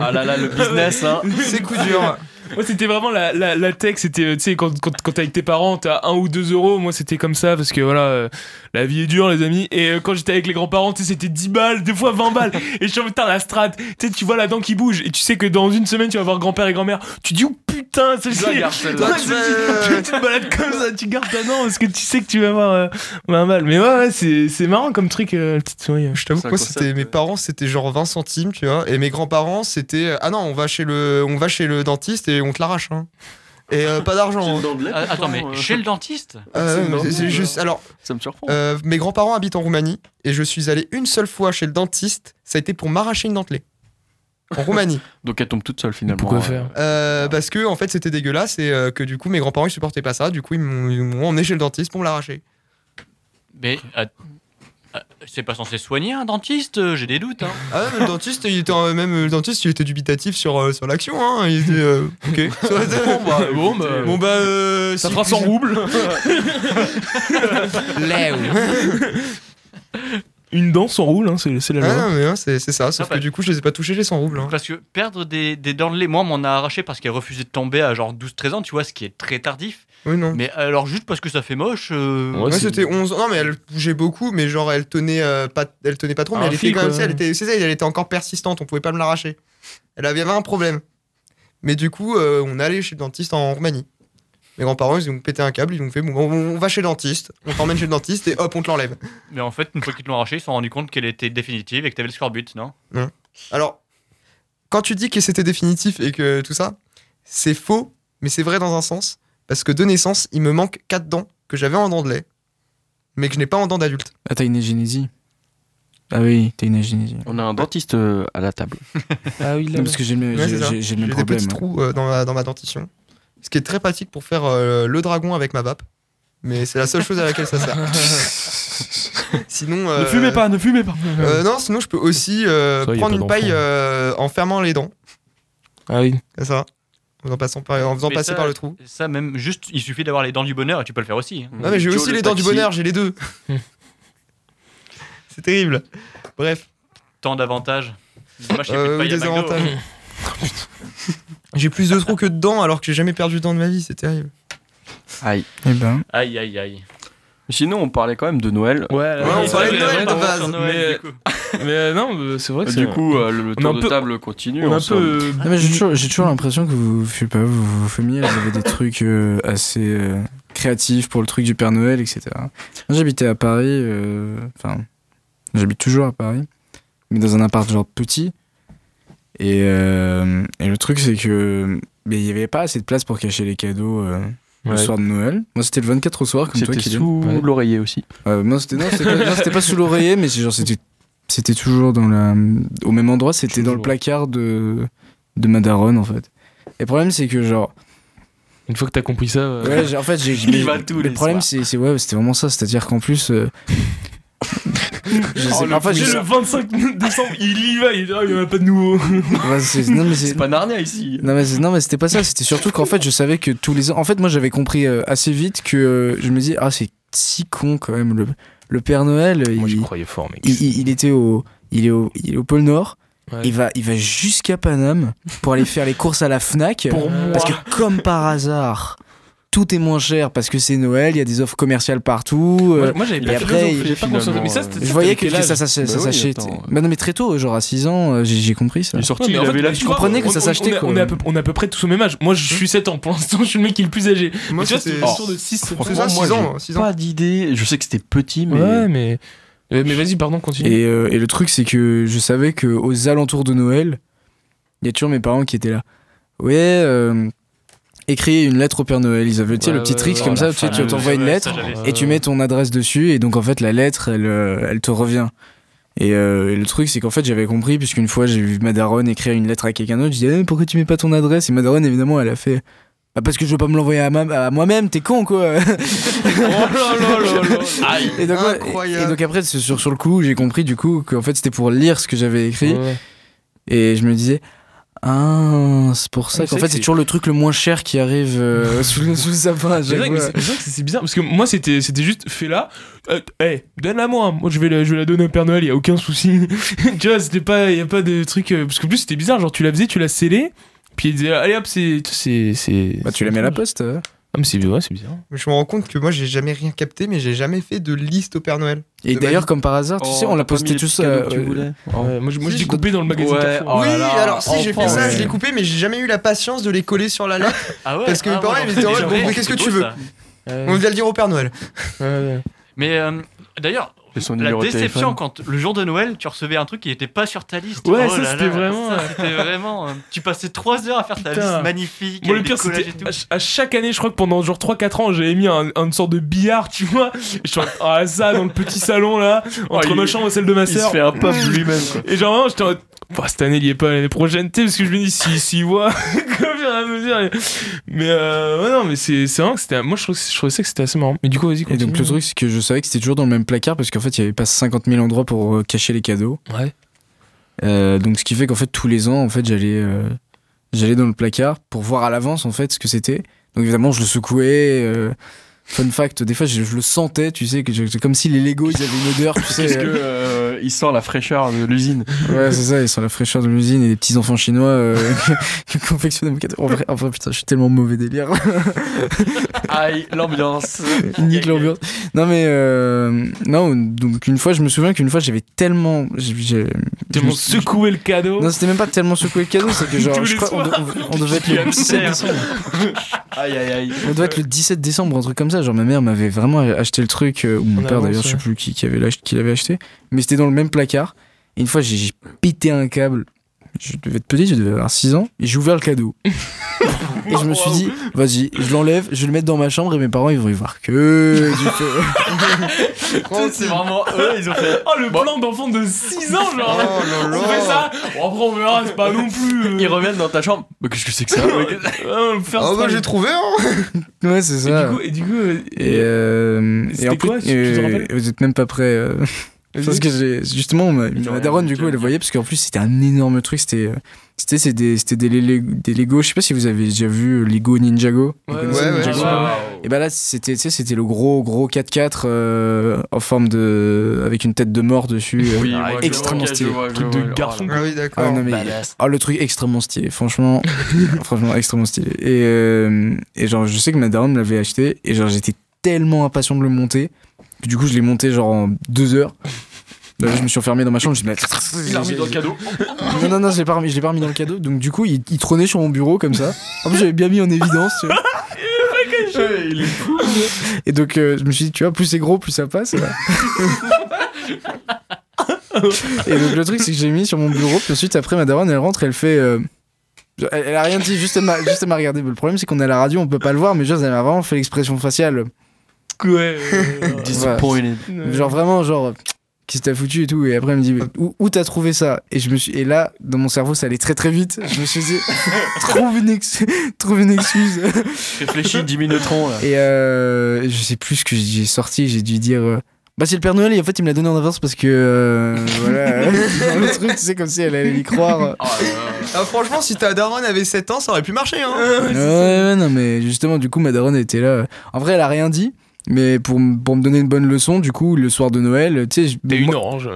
S7: Ah là là, le (laughs) business, hein.
S1: C'est coup dur. (laughs)
S3: Moi, c'était vraiment la, la, la tech. C'était, euh, tu sais, quand, quand, quand t'es avec tes parents, t'as 1 ou 2 euros. Moi, c'était comme ça parce que voilà, euh, la vie est dure, les amis. Et euh, quand j'étais avec les grands-parents, tu sais, c'était 10 balles, des fois 20 balles. Et je suis en putain, la strat, tu sais, tu vois la dent qui bouge. Et tu sais que dans une semaine, tu vas voir grand-père et grand-mère. Tu dis, oh putain, c'est-
S1: vas- (laughs)
S3: tu te balades comme ça, tu gardes ta dent parce que tu sais que tu vas avoir euh, 20 balles. Mais ouais, ouais, c'est, c'est marrant comme truc, euh, la petite souris.
S1: Je t'avoue
S7: un
S1: c'était mes
S7: euh.
S1: parents, c'était genre 20 centimes, tu vois, et mes grands-parents, c'était ah non, on va chez le, on va chez le dentiste et on te l'arrache, hein. Et euh, pas d'argent. hein.
S2: Ah, attends, mais chez le dentiste?
S1: Euh,
S7: c'est
S1: juste. Alors,
S7: Ça me surprend.
S1: euh, mes grands-parents habitent en Roumanie et je suis allé une seule fois chez le dentiste. Ça a été pour m'arracher une dentelée. En Roumanie. (laughs)
S7: Donc elle tombe toute seule finalement.
S3: Pourquoi
S7: Euh,
S3: faire
S1: Euh, parce que en fait c'était dégueulasse et euh, que du coup mes grands-parents ils supportaient pas ça. Du coup ils m'ont emmené chez le dentiste pour me l'arracher.
S2: Mais euh, c'est pas censé soigner un dentiste J'ai des doutes. Hein.
S1: Ah ouais, mais le dentiste il était même le dentiste il était dubitatif sur euh, sur l'action. Hein. Il était euh, (laughs) ok.
S3: Bon, bah, (laughs) bon, bah,
S1: Bon bah euh,
S3: ça
S1: si-
S3: fera 100 roubles. Une dent, 100 roubles, hein, c'est, c'est la
S1: Ah
S3: loi.
S1: non mais ouais, c'est c'est ça. Sauf
S2: Ah, bah.
S1: que du coup je les ai pas touchés les 100 roubles. hein.
S2: Parce que perdre des, des dents de lait, moi, on m'en a arraché parce qu'elle refusait de tomber à genre 12-13 ans, tu vois, ce qui est très tardif.
S1: Oui non.
S2: Mais alors, juste parce que ça fait moche. euh,
S3: Ouais,
S1: c'était 11 ans. Non, mais elle bougeait beaucoup, mais genre, elle tenait, euh, pas, elle tenait pas trop, mais
S3: Un
S1: elle était quand même, elle était, c'est ça, elle était encore persistante, on pouvait pas me l'arracher. Elle avait, un problème. Mais du coup, euh, on est allé chez le dentiste en Roumanie. Mes grands-parents, ils ont pété un câble, ils ont fait, bon, on, on va chez le dentiste, on t'emmène chez le dentiste et hop, on te l'enlève.
S2: Mais en fait, une fois qu'ils te l'ont arraché, ils se sont rendus compte qu'elle était définitive et que t'avais le scorbut, non?
S1: Alors, quand tu dis que c'était définitif et que tout ça, c'est faux, mais c'est vrai dans un sens, parce que de naissance, il me manque 4 dents que j'avais en dents de lait, mais que je n'ai pas en dents d'adulte.
S5: Ah, t'as une agénésie Ah oui, t'as une agénésie.
S7: On a un dentiste euh, à la table.
S3: Ah oui, là.
S5: Non, parce que j'ai le,
S1: Ouais,
S5: j'ai-
S1: c'est ça.
S5: j'ai- j'ai le
S1: J'ai
S5: même
S1: des
S5: problème.
S1: petits trous euh, dans, ma, dans ma dentition. Ce qui est très pratique pour faire euh, le dragon avec ma vape. Mais c'est la seule chose à laquelle ça sert. (laughs) sinon. euh,
S3: Ne fumez pas, ne fumez pas.
S1: euh, non, sinon je peux aussi euh,
S3: Ça, y a
S1: prendre
S3: pas
S1: une paille euh, en fermant les dents.
S3: Ah oui.
S1: C'est ça. En faisant, passant par, en faisant
S2: Mais
S1: passer
S2: ça-
S1: par le trou.
S2: Ça, même, juste, il suffit d'avoir les dents du bonheur et tu peux le faire aussi. hein.
S1: Non, mais j'ai
S7: Joe
S1: aussi
S7: le
S1: les dents du
S7: taxi.
S1: bonheur, j'ai les deux. (laughs) c'est Bref,
S2: Tant d'avantages. Dommage qu'il y a plus de
S1: euh,
S2: paille à
S1: des
S2: McDo.
S1: avantages. (laughs) j'ai plus de trous que de dents alors que j'ai jamais perdu de dents de ma vie, c'est terrible.
S7: Aïe.
S5: Eh ben,
S2: Aïe, aïe, aïe.
S7: Sinon, on parlait quand même de Noël.
S3: Ouais,
S1: Ouais, on parlait de Noël de base.
S2: Noël,
S3: mais-. (laughs) Mais euh, non, c'est vrai que c'est.
S7: Du coup, euh, le, tour de
S3: peu-
S7: table continue.
S3: on un peu.
S5: mais j'ai toujours, l'impression que vous, je sais pas, vous, vos familles, elles avaient des trucs euh, assez euh, créatifs pour le truc du Père Noël, etc. Moi, j'habitais à Paris, euh, enfin, j'habite toujours à Paris, mais dans un appart genre petit. Et, euh, et le truc, c'est que mais il y avait pas assez de place pour cacher les cadeaux euh, le soir de Noël. Moi, c'était le 24 au soir, comme toi,
S7: C'était
S5: Kylian.
S7: sous
S3: Ouais.
S7: l'oreiller aussi.
S5: Euh, non, c'était non, c'était pas, sous l'oreiller, mais genre c'était c'était toujours dans la au même endroit. C'était dans le placard de de ma daronne en fait. Et le problème c'est que genre
S3: Une fois que t'as compris ça. euh,
S5: ouais, j'ai- en fait j'ai (laughs) le
S7: les
S5: problème c'est c'est ouais c'était vraiment ça, c'est-à-dire qu'en plus euh, je sais
S3: Oh,
S5: pas, en fait,
S3: dès
S5: je-
S3: le 25 décembre, il y va, il dit, Ah, il y en a pas de nouveau.
S5: c'est- non mais c'est
S7: C'est pas Narnia ici.
S5: non mais, c'est- non mais c'était pas ça, c'était surtout qu'en fait je savais que tous les ans en fait moi j'avais compris euh, assez vite que euh, je me dis ah c'est si con quand même le le Père Noël
S3: Moi, j'y
S5: il,
S3: croyais fort, mec.
S5: il, il- il était au il est au il est au pôle Nord
S3: Ouais.
S5: il va, il va jusqu'à Paname pour aller faire les courses à la Fnac.
S3: Pour moi.
S5: Parce que comme par hasard, tout est moins cher parce que c'est Noël, il y a des offres commerciales partout.
S3: Moi,
S5: euh,
S3: moi, j'avais pas,
S5: après,
S3: fait- j'avais pas Mais ça, c'était-
S5: je
S3: ça,
S5: voyais que ça, ça, ça,
S7: Bah oui,
S5: s'achetait. Bah non, mais très tôt, genre à 6 ans, euh, j'ai compris ça.
S7: Il est sorti,
S3: Ouais,
S7: il avait l'âge.
S5: comprenais que
S3: on-
S5: ça s'achetait,
S3: on. On est, à peu, on est à peu près tous au même âge. Moi, je suis 7 ans. Pour l'instant, je suis le mec qui est le plus âgé.
S1: Moi, c'était
S3: autour de 6 7 ans.
S1: c'est ça,
S7: moi,
S1: 6 ans. six ans.
S7: Pas d'idée. Je sais que c'était petit, mais.
S3: Ouais, mais. Mais vas-y, pardon, continue.
S5: Et, euh, et le truc, c'est que je savais qu'aux alentours de Noël, il y a toujours mes parents qui étaient là. Ouais, euh, écris une lettre au Père Noël. Ils avaient tu sais,
S3: Ouais,
S5: le petit
S3: ouais,
S5: trick
S3: ouais,
S5: comme ça, tu sais, tu
S3: fameuse-
S5: t'envoies une lettre
S2: ça,
S5: et tu mets ton adresse dessus et donc en fait la lettre elle, euh, elle te revient. Et, euh, et le truc c'est qu'en fait j'avais compris puisqu'une fois j'ai vu ma daronne écrire une lettre à quelqu'un d'autre, je disais Eh, pourquoi tu mets pas ton adresse? Et ma daronne évidemment elle a fait bah parce que je veux pas me l'envoyer à, ma- à moi-même, t'es con quoi (laughs)
S3: Oh là là là là.
S5: et, donc,
S1: Incroyable.
S5: et donc après c'est sur, sur le coup j'ai compris du coup qu'en fait c'était pour lire ce que j'avais écrit
S3: Ouais.
S5: et je me disais ah c'est pour ça
S3: Ouais,
S5: qu'en fait
S3: que
S5: c'est toujours le truc le moins cher qui arrive euh, (laughs) sous, le, sous le sapin
S3: C'est vrai, vrai que bizarre parce que moi c'était c'était juste fait là. Euh, hey, donne-la moi. Moi je vais la, je vais la donner au Père Noël, y a aucun souci. (laughs) tu vois, c'était pas y a pas de truc euh, parce que en plus c'était bizarre, genre tu la faisais, tu la scellais, puis il disait allez hop, c'est c'est c'est
S5: Bah, tu la mets à la poste euh.
S3: Ah mais c'est ouais, c'est bizarre.
S1: Je me rends compte que moi, j'ai jamais rien capté, mais j'ai jamais fait de liste au Père Noël.
S5: Et d'ailleurs, comme par hasard, tu sais, on l'a posté tout ça.
S7: Que tu
S5: euh,
S7: voulais.
S3: Ouais, moi je moi, je l'ai coupé dans le magazine
S7: Ouais,
S3: Carrefour.
S7: oh
S1: oui,
S7: là
S1: alors si, j'ai fait ça,
S5: ouais.
S1: je l'ai coupé, mais j'ai jamais eu la patience de les coller sur la (laughs) lettre.
S2: Ah ouais
S1: Parce que
S2: ah,
S1: mes parents,
S2: ouais,
S1: ils bon, qu'est-ce que tu veux On vient le dire au Père Noël.
S2: Mais euh, d'ailleurs,
S7: Et son
S2: la
S7: numéro de
S2: déception quand le jour de Noël, tu recevais un truc qui n'était pas sur ta liste.
S3: Ouais,
S2: Oh
S3: ça,
S2: là
S3: c'était vraiment,
S2: ça,
S3: euh,
S2: C'était vraiment. euh, Tu passais 3 heures à faire ta
S3: Putain.
S2: liste magnifique.
S3: Moi, le pire, c'était à, ch- à chaque année, je crois que pendant genre 3-4 ans, j'avais mis un, une sorte de billard, tu vois. Et je suis en- ah, ça dans le petit salon là, entre
S7: il-
S3: ma chambre et celle de ma
S7: Il se
S3: sœur.
S7: fait un pub lui-même. quoi.
S3: Et genre, vraiment, j'étais Bah, cette année, il y est pas l'année prochaine, parce que je me dis, si, si, voit, (laughs) comme à me dire. Mais, euh, ouais, non, mais c'est vrai que c'était, moi, je trouvais, je trouvais ça que c'était assez marrant. Mais du coup, vas-y,
S5: Et
S3: continue.
S5: donc, le truc, c'est que je savais que c'était toujours dans le même placard parce qu'en fait, il y avait pas 50 000 endroits pour euh, cacher les cadeaux.
S3: Ouais.
S5: Euh, donc, ce qui fait qu'en fait, tous les ans, en fait, j'allais euh, j'allais dans le placard pour voir à l'avance, en fait, ce que c'était. Donc, évidemment, je le secouais. Fun fact, des fois je, je le sentais, tu sais, que je- comme si les Lego ils avaient une odeur, tu (laughs) sais.
S7: Qu'est-ce que euh, il sent la fraîcheur de l'usine
S5: Ouais, c'est ça, ils sont la fraîcheur de l'usine et les petits enfants chinois euh, (laughs) qui confectionnent cadeaux. En vrai, enfin, putain, je suis tellement mauvais délire. (laughs)
S7: Aïe, l'ambiance.
S5: Nique l'ambiance. Non, mais euh, non, donc une fois, je me souviens qu'une fois j'avais tellement. suis-
S3: secoué le cadeau.
S5: Non, c'était même pas tellement secoué le cadeau, c'est que (laughs) genre, je crois, on,
S3: soirs.
S5: on- on devait être le 17 décembre.
S7: Aïe, aïe, aïe.
S5: On doit être le 17 décembre, un truc comme ça. Genre, ma mère m'avait vraiment acheté le truc, euh, ou mon père d'ailleurs, je sais plus qui, qui, avait qui l'avait acheté. Mais c'était dans le même placard. Et une fois, j'ai pété un câble. Je devais être petit, je devais avoir 6 ans. Et j'ai ouvert le cadeau. (laughs) et je me suis dit, vas-y, je l'enlève, je vais le mettre dans ma chambre et mes parents, ils vont y voir que du feu. (laughs)
S7: C'est vraiment eux, ils ont fait.
S3: Oh, le plan d'enfant de 6 ans, genre.
S1: Oh là
S3: on fait ça. Bon, après, on verra, c'est pas non plus. euh,
S7: Ils reviennent dans ta chambre. Mais qu'est-ce que c'est que ça (laughs)
S3: euh,
S1: Oh bah
S3: ça.
S1: j'ai trouvé hein
S5: ouais, c'est
S3: Et
S5: ça.
S3: du coup, et du coup, euh,
S5: Et, euh, et
S3: C'était
S5: en plus,
S3: quoi, tu- tu te rappelles
S5: vous êtes même pas prêts. euh. Parce que justement ma, daronne
S7: dit,
S5: du coup elle
S7: vois.
S5: voyait parce qu'en plus c'était un énorme truc c'était euh, c'était des c'était des, des Lego je sais pas si vous avez déjà vu euh, Lego Ninjago
S3: Ouais,
S1: ouais, ouais,
S5: Ninjago
S1: ouais.
S5: et bah là c'était tu sais c'était le gros gros 4x4 euh, en forme de avec une tête de mort dessus euh.
S7: Oui,
S5: extrêmement
S7: vois,
S5: stylé.
S7: vois,
S3: Truc de
S7: oh
S3: garçon.
S1: Ah oui d'accord.
S5: Ah non mais
S7: Badass.
S5: ah, le truc extrêmement stylé franchement (laughs) franchement extrêmement stylé et euh, et genre je sais que ma daronne l'avait acheté et genre j'étais tellement impatient de le monter du coup je l'ai monté genre en deux heures (laughs) Là, je me suis enfermé dans ma chambre je me suis dit,
S7: Il l'a remis dans le cadeau. (laughs)
S5: non non non je l'ai pas remis je l'ai pas remis dans le cadeau donc du coup il, il trônait sur mon bureau comme ça en plus j'avais bien mis en évidence tu vois. (laughs)
S7: Il est fou.
S5: et donc euh, je me suis dit tu vois plus c'est gros plus ça passe là. et donc le truc c'est que j'ai mis sur mon bureau puis ensuite après ma daronne elle rentre elle fait euh, elle, elle a rien dit juste elle m'a juste elle m'a regardé le problème c'est qu'on est à la radio on peut pas le voir mais genre elle m'a vraiment fait l'expression faciale
S3: Ouais. (laughs)
S7: Disappointed.
S5: genre vraiment genre qu'est-ce que t'as foutu et tout et après elle me dit mais où, où t'as trouvé ça? Et je me suis et là dans mon cerveau ça allait très très vite. Je me suis dit (laughs) trouve une ex- trouve une excuse.
S7: Réfléchis 10 minutes là.
S5: et euh, je sais plus ce que j'ai sorti j'ai dû dire euh, bah c'est le Père Noël et en fait il me l'a donné en avance parce que euh, voilà. (laughs) Le truc tu sais comme si elle allait y croire.
S1: Ah, franchement si ta daronne avait 7 ans ça aurait pu marcher hein.
S5: Ouais, ouais, non mais justement du coup ma daronne était là. En vrai elle a rien dit mais pour, pour me donner une bonne leçon du coup le soir de Noël tu sais je-
S3: T'es une orange.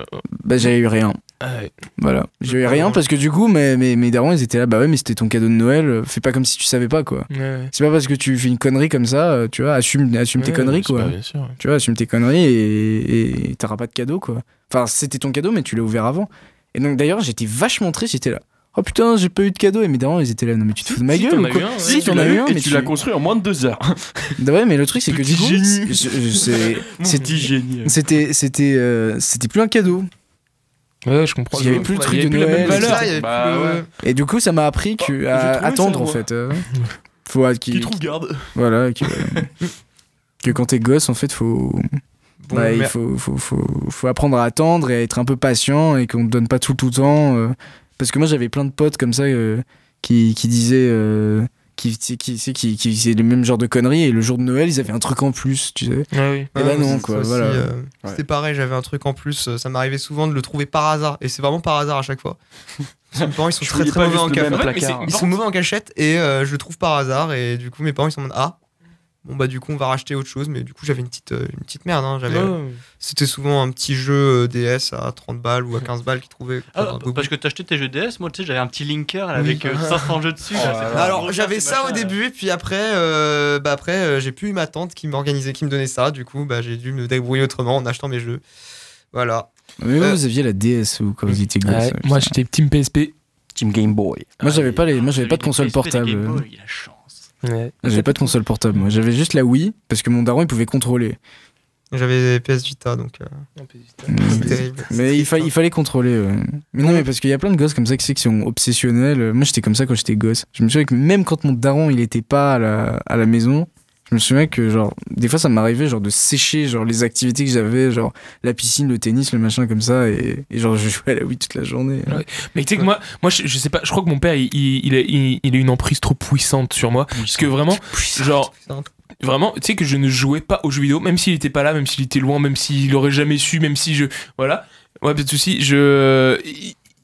S5: bah j'avais eu rien
S3: Ah ouais.
S5: Voilà. J'ai eu rien parce que du coup, mes, mes, mes darons, ils étaient là, bah ouais, mais c'était ton cadeau de Noël, euh, fais pas comme si tu savais pas, quoi.
S3: Ouais, ouais.
S5: C'est pas parce que tu fais une connerie comme ça, euh, tu vois, assume, assume tes conneries,
S3: c'est
S5: quoi.
S3: pas- bien sûr.
S5: Tu vois, assume tes conneries et et t'auras pas de cadeau, quoi. Enfin, c'était ton cadeau, mais tu l'as ouvert avant. Et donc, d'ailleurs, j'étais vachement triste, j'étais là. Oh putain, j'ai pas eu de cadeau. Et mes darons, ils étaient là. Non, mais tu te fous de ma
S3: si,
S5: gueule ou quoi
S3: eu un, ouais.
S5: Si,
S7: tu
S5: t'en
S7: l'as
S5: as eu un,
S7: et
S5: mais
S7: tu l'as construit en moins de deux heures. (laughs)
S5: Ouais, mais le truc, c'est que du coup, (laughs)
S3: génie.
S5: c'était c'était euh, c'était plus un cadeau.
S3: Ouais, je comprends.
S5: Il y avait plus le
S3: Bah,
S5: truc de Noël,
S3: valeur.
S7: Bah.
S5: Et du coup, ça m'a appris que,
S3: j'ai
S5: à attendre en fait. euh, (laughs) faut à-
S3: Qui
S5: qui-
S3: trouve garde.
S5: voilà que, que quand t'es gosse, en fait, faut
S1: Bon,
S5: bah, il faut, faut, faut, faut apprendre à attendre et à être un peu patient et qu'on te donne pas tout tout le temps. euh, parce que moi, j'avais plein de potes comme ça euh, qui, qui disaient. euh, qui, qui, qui, qui, qui, qui faisaient le même genre de conneries et le jour de Noël ils avaient un truc en plus tu sais
S3: Ouais, oui.
S5: et bah non,
S1: c'est
S5: quoi,
S1: ça aussi,
S5: voilà.
S1: euh,
S7: Ouais.
S1: C'était pareil, j'avais un truc en plus. euh, Ça m'arrivait souvent de le trouver par hasard. Et c'est vraiment par hasard à chaque fois. (laughs) Mes parents, ils sont
S7: Je
S1: très très mauvais en
S3: c'est-
S1: Ils sont mauvais en cachette et euh, je le trouve par hasard. Et du coup, mes parents, ils sont en mode Ah, bon, bah, du coup, on va racheter autre chose. Mais du coup, j'avais une petite, euh, une petite merde. hein, j'avais-
S3: Ouais.
S1: C'était souvent un petit jeu euh, DS à 30 balles ou à 15 balles qu'ils trouvaient.
S2: Ah, parce que t'achetais tes jeux DS, moi tu sais, j'avais un petit linker avec euh,
S1: Oui.
S2: 500 jeux dessus.
S7: Oh là
S2: c'était
S7: là.
S1: Alors j'avais ça au début et puis après euh, bah après euh, j'ai plus eu ma tante qui m'organisait qui me donnait ça du coup bah j'ai dû me débrouiller autrement en achetant mes jeux voilà
S5: mais vous,
S1: Euh,
S5: vous aviez la DS ou quand vous étiez gosse
S3: Ouais,
S5: euh,
S3: moi j'étais Team PSP.
S7: Team Game Boy.
S5: moi j'avais pas les moi j'avais pas de console
S2: PSP,
S5: portable
S2: Game
S5: euh.
S2: Boy, il a chance.
S3: Ouais.
S5: j'avais pas de console portable moi j'avais juste la Wii parce que mon daron il pouvait contrôler
S1: j'avais PS Vita donc euh, c'est terrible
S5: Mais il, fa- il fallait contrôler. ouais. Mais non, mais parce qu'il y a plein de gosses comme ça qui, qui sont obsessionnels. Moi, j'étais comme ça quand j'étais gosse. Je me souviens que même quand mon daron il était pas à la, à la maison, je me souviens que genre des fois ça m'arrivait genre de sécher genre les activités que j'avais, genre la piscine, le tennis, le machin comme ça, et, et genre je jouais à la Wii toute la journée.
S3: Ouais. Mais tu sais que moi, moi je, je sais pas, je crois que mon père il, il, il a, il- a une emprise trop puissante sur moi. Parce que vraiment, genre, vraiment, tu sais que je ne jouais pas aux jeux vidéo, même s'il était pas là, même s'il était loin, même s'il aurait jamais su, même si je. Voilà. Ouais, pas de soucis. Je.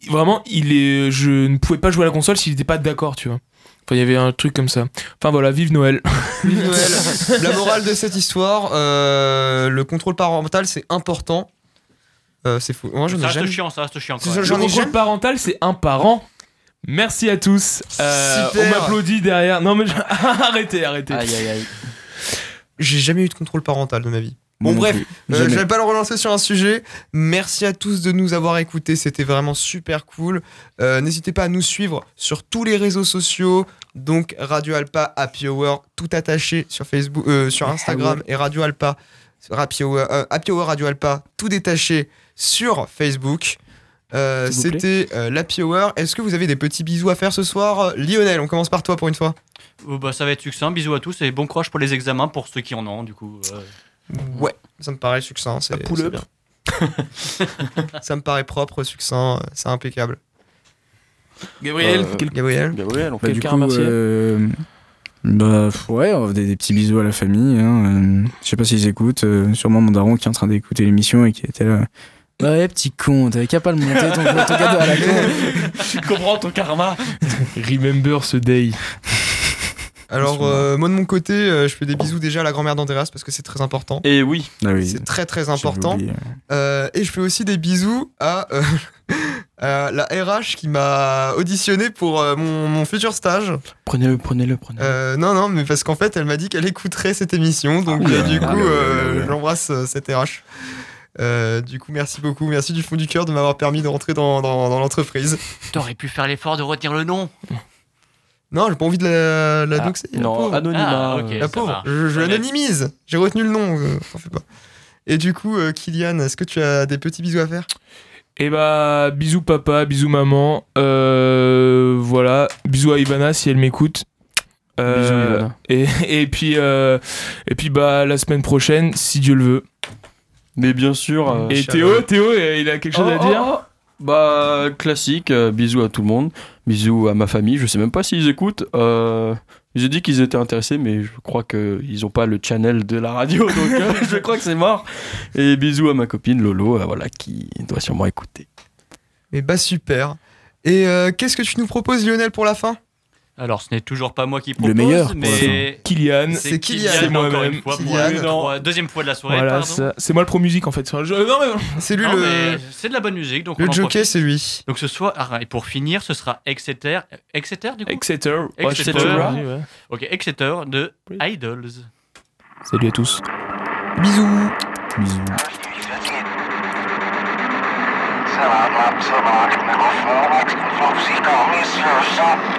S3: Vraiment, il est, je ne pouvais pas jouer à la console s'il était pas d'accord, tu vois. Enfin, il y avait un truc comme ça. Enfin voilà, vive Noël. (laughs)
S1: Vive Noël. la morale de cette histoire euh, le contrôle parental c'est important Euh, c'est faux moi je
S2: Ça
S1: n'ai
S2: reste
S1: jamais
S2: chiant, ça reste chiant. Quand
S1: ça, j'en
S3: Le
S1: ai
S3: contrôle
S1: jamais-
S3: parental, c'est un parent. Merci à tous. Euh,
S1: Super.
S3: on m'applaudit derrière. Non mais je- (laughs) arrêtez, arrêtez.
S7: Aïe aïe aïe.
S1: j'ai jamais eu de contrôle parental de ma vie Bon
S5: non
S1: bref. Euh, je vais pas le relancer sur un sujet. Merci à tous de nous avoir écoutés, c'était vraiment super cool. Euh, N'hésitez pas à nous suivre sur tous les réseaux sociaux, donc Radio Alpa, Happy Hour, tout attaché sur Facebook, euh, sur Instagram et Radio Alpa, Happy Hour, euh, Happy Hour Radio Alpa, tout détaché sur Facebook. Euh. C'était euh, l'Happy Hour. Est-ce que vous avez des petits bisous à faire ce soir Lionel, on commence par toi pour une fois.
S2: Oh, bah, ça va être succinct. Bisous à tous et bon courage pour les examens pour ceux qui en ont, du coup. Euh.
S1: Ouais, ça me paraît succinct. C'est
S3: pull
S1: c'est
S3: up.
S1: bien. (laughs) ça me paraît propre, succinct, euh, c'est impeccable.
S3: Gabriel,
S7: Euh,
S3: quel-
S1: Gabriel
S7: Gabriel, on
S5: Bah,
S7: fait
S5: du
S3: Quelqu'un remercier
S5: euh, bah ouais, on- des, des petits bisous à la famille. Hein. euh, je sais pas s'ils écoutent. euh, sûrement mon daron qui est en train d'écouter l'émission et qui était là. Ouais, petit con, t'avais qu'à pas le monter ton, ton cadeau à la con. (laughs)
S7: Je comprends ton karma.
S3: Remember ce day.
S1: Alors, euh, moi de mon côté, euh, je fais des bisous déjà à la grand-mère d'Andreas parce que c'est très important.
S7: Et oui.
S5: Ah oui,
S1: C'est très très important. Euh, et je fais aussi des bisous à, euh, (laughs) à la RH qui m'a auditionné pour euh, mon, mon futur stage.
S7: Prenez-le, prenez-le, prenez-le.
S1: Euh, non, non, mais parce qu'en fait, elle m'a dit qu'elle écouterait cette émission. Donc,
S5: Ah,
S1: euh, du coup, euh, j'embrasse euh, cette RH. Euh, du coup, merci beaucoup. Merci du fond du cœur de m'avoir permis de rentrer dans, dans- dans l'entreprise.
S2: T'aurais pu faire l'effort de retenir le nom. (laughs)
S1: Non, j'ai pas envie de la, la
S7: Ah,
S1: doxer, la
S7: non,
S1: pauvre.
S7: anonymat.
S2: Ah, ok.
S1: La pauvre, je, l'anonymise. J'ai retenu le nom, euh, fais pas. Et du coup, euh, Kylian, est-ce que tu as des petits bisous à faire?
S3: Et bah, bisous papa, bisous maman. Euh, voilà, bisous à Ivana si elle m'écoute. Euh,
S7: Bisous, Ivana.
S3: Et, et puis, euh, et puis bah, la semaine prochaine, si Dieu le veut.
S7: Mais bien sûr. euh,
S3: Et. Théo, Théo, il a quelque chose
S7: Oh,
S3: à
S7: oh,
S3: dire
S7: oh. Bah, classique. euh, bisous à tout le monde. Bisous à ma famille. Je sais même pas s'ils écoutent. Euh, J'ai dit qu'ils étaient intéressés, mais je crois qu'ils ont pas le channel de la radio, donc (laughs) euh, je crois que c'est mort. Et bisous à ma copine Lolo, euh, voilà, qui doit sûrement écouter.
S1: Mais bah super. Et qu'est-ce que tu nous proposes, Lionel, pour la fin?
S2: Alors, ce n'est toujours pas moi qui
S5: Le
S2: propose,
S5: meilleur, pour
S2: mais
S3: Kylian.
S1: C'est Kylian.
S3: C'est
S2: encore
S3: moi-même.
S2: une fois, pour
S1: Kylian.
S2: la trois- deuxième fois de la soirée,
S3: Voilà, c'est moi le pro musique en fait. Je- non, mais-
S1: C'est lui
S2: Non,
S1: le,
S2: c'est de la bonne musique, donc on
S1: le jockey, c'est lui.
S2: Donc ce soir, ah, et pour finir, ce sera Exeter, Exeter du coup
S3: Exeter. Ouais,
S2: Exeter.
S3: ouais.
S2: Ok, Exeter de
S3: Oui.
S2: Idols.
S3: Salut à tous.
S1: Bisous.
S5: Bisous.
S9: Sellout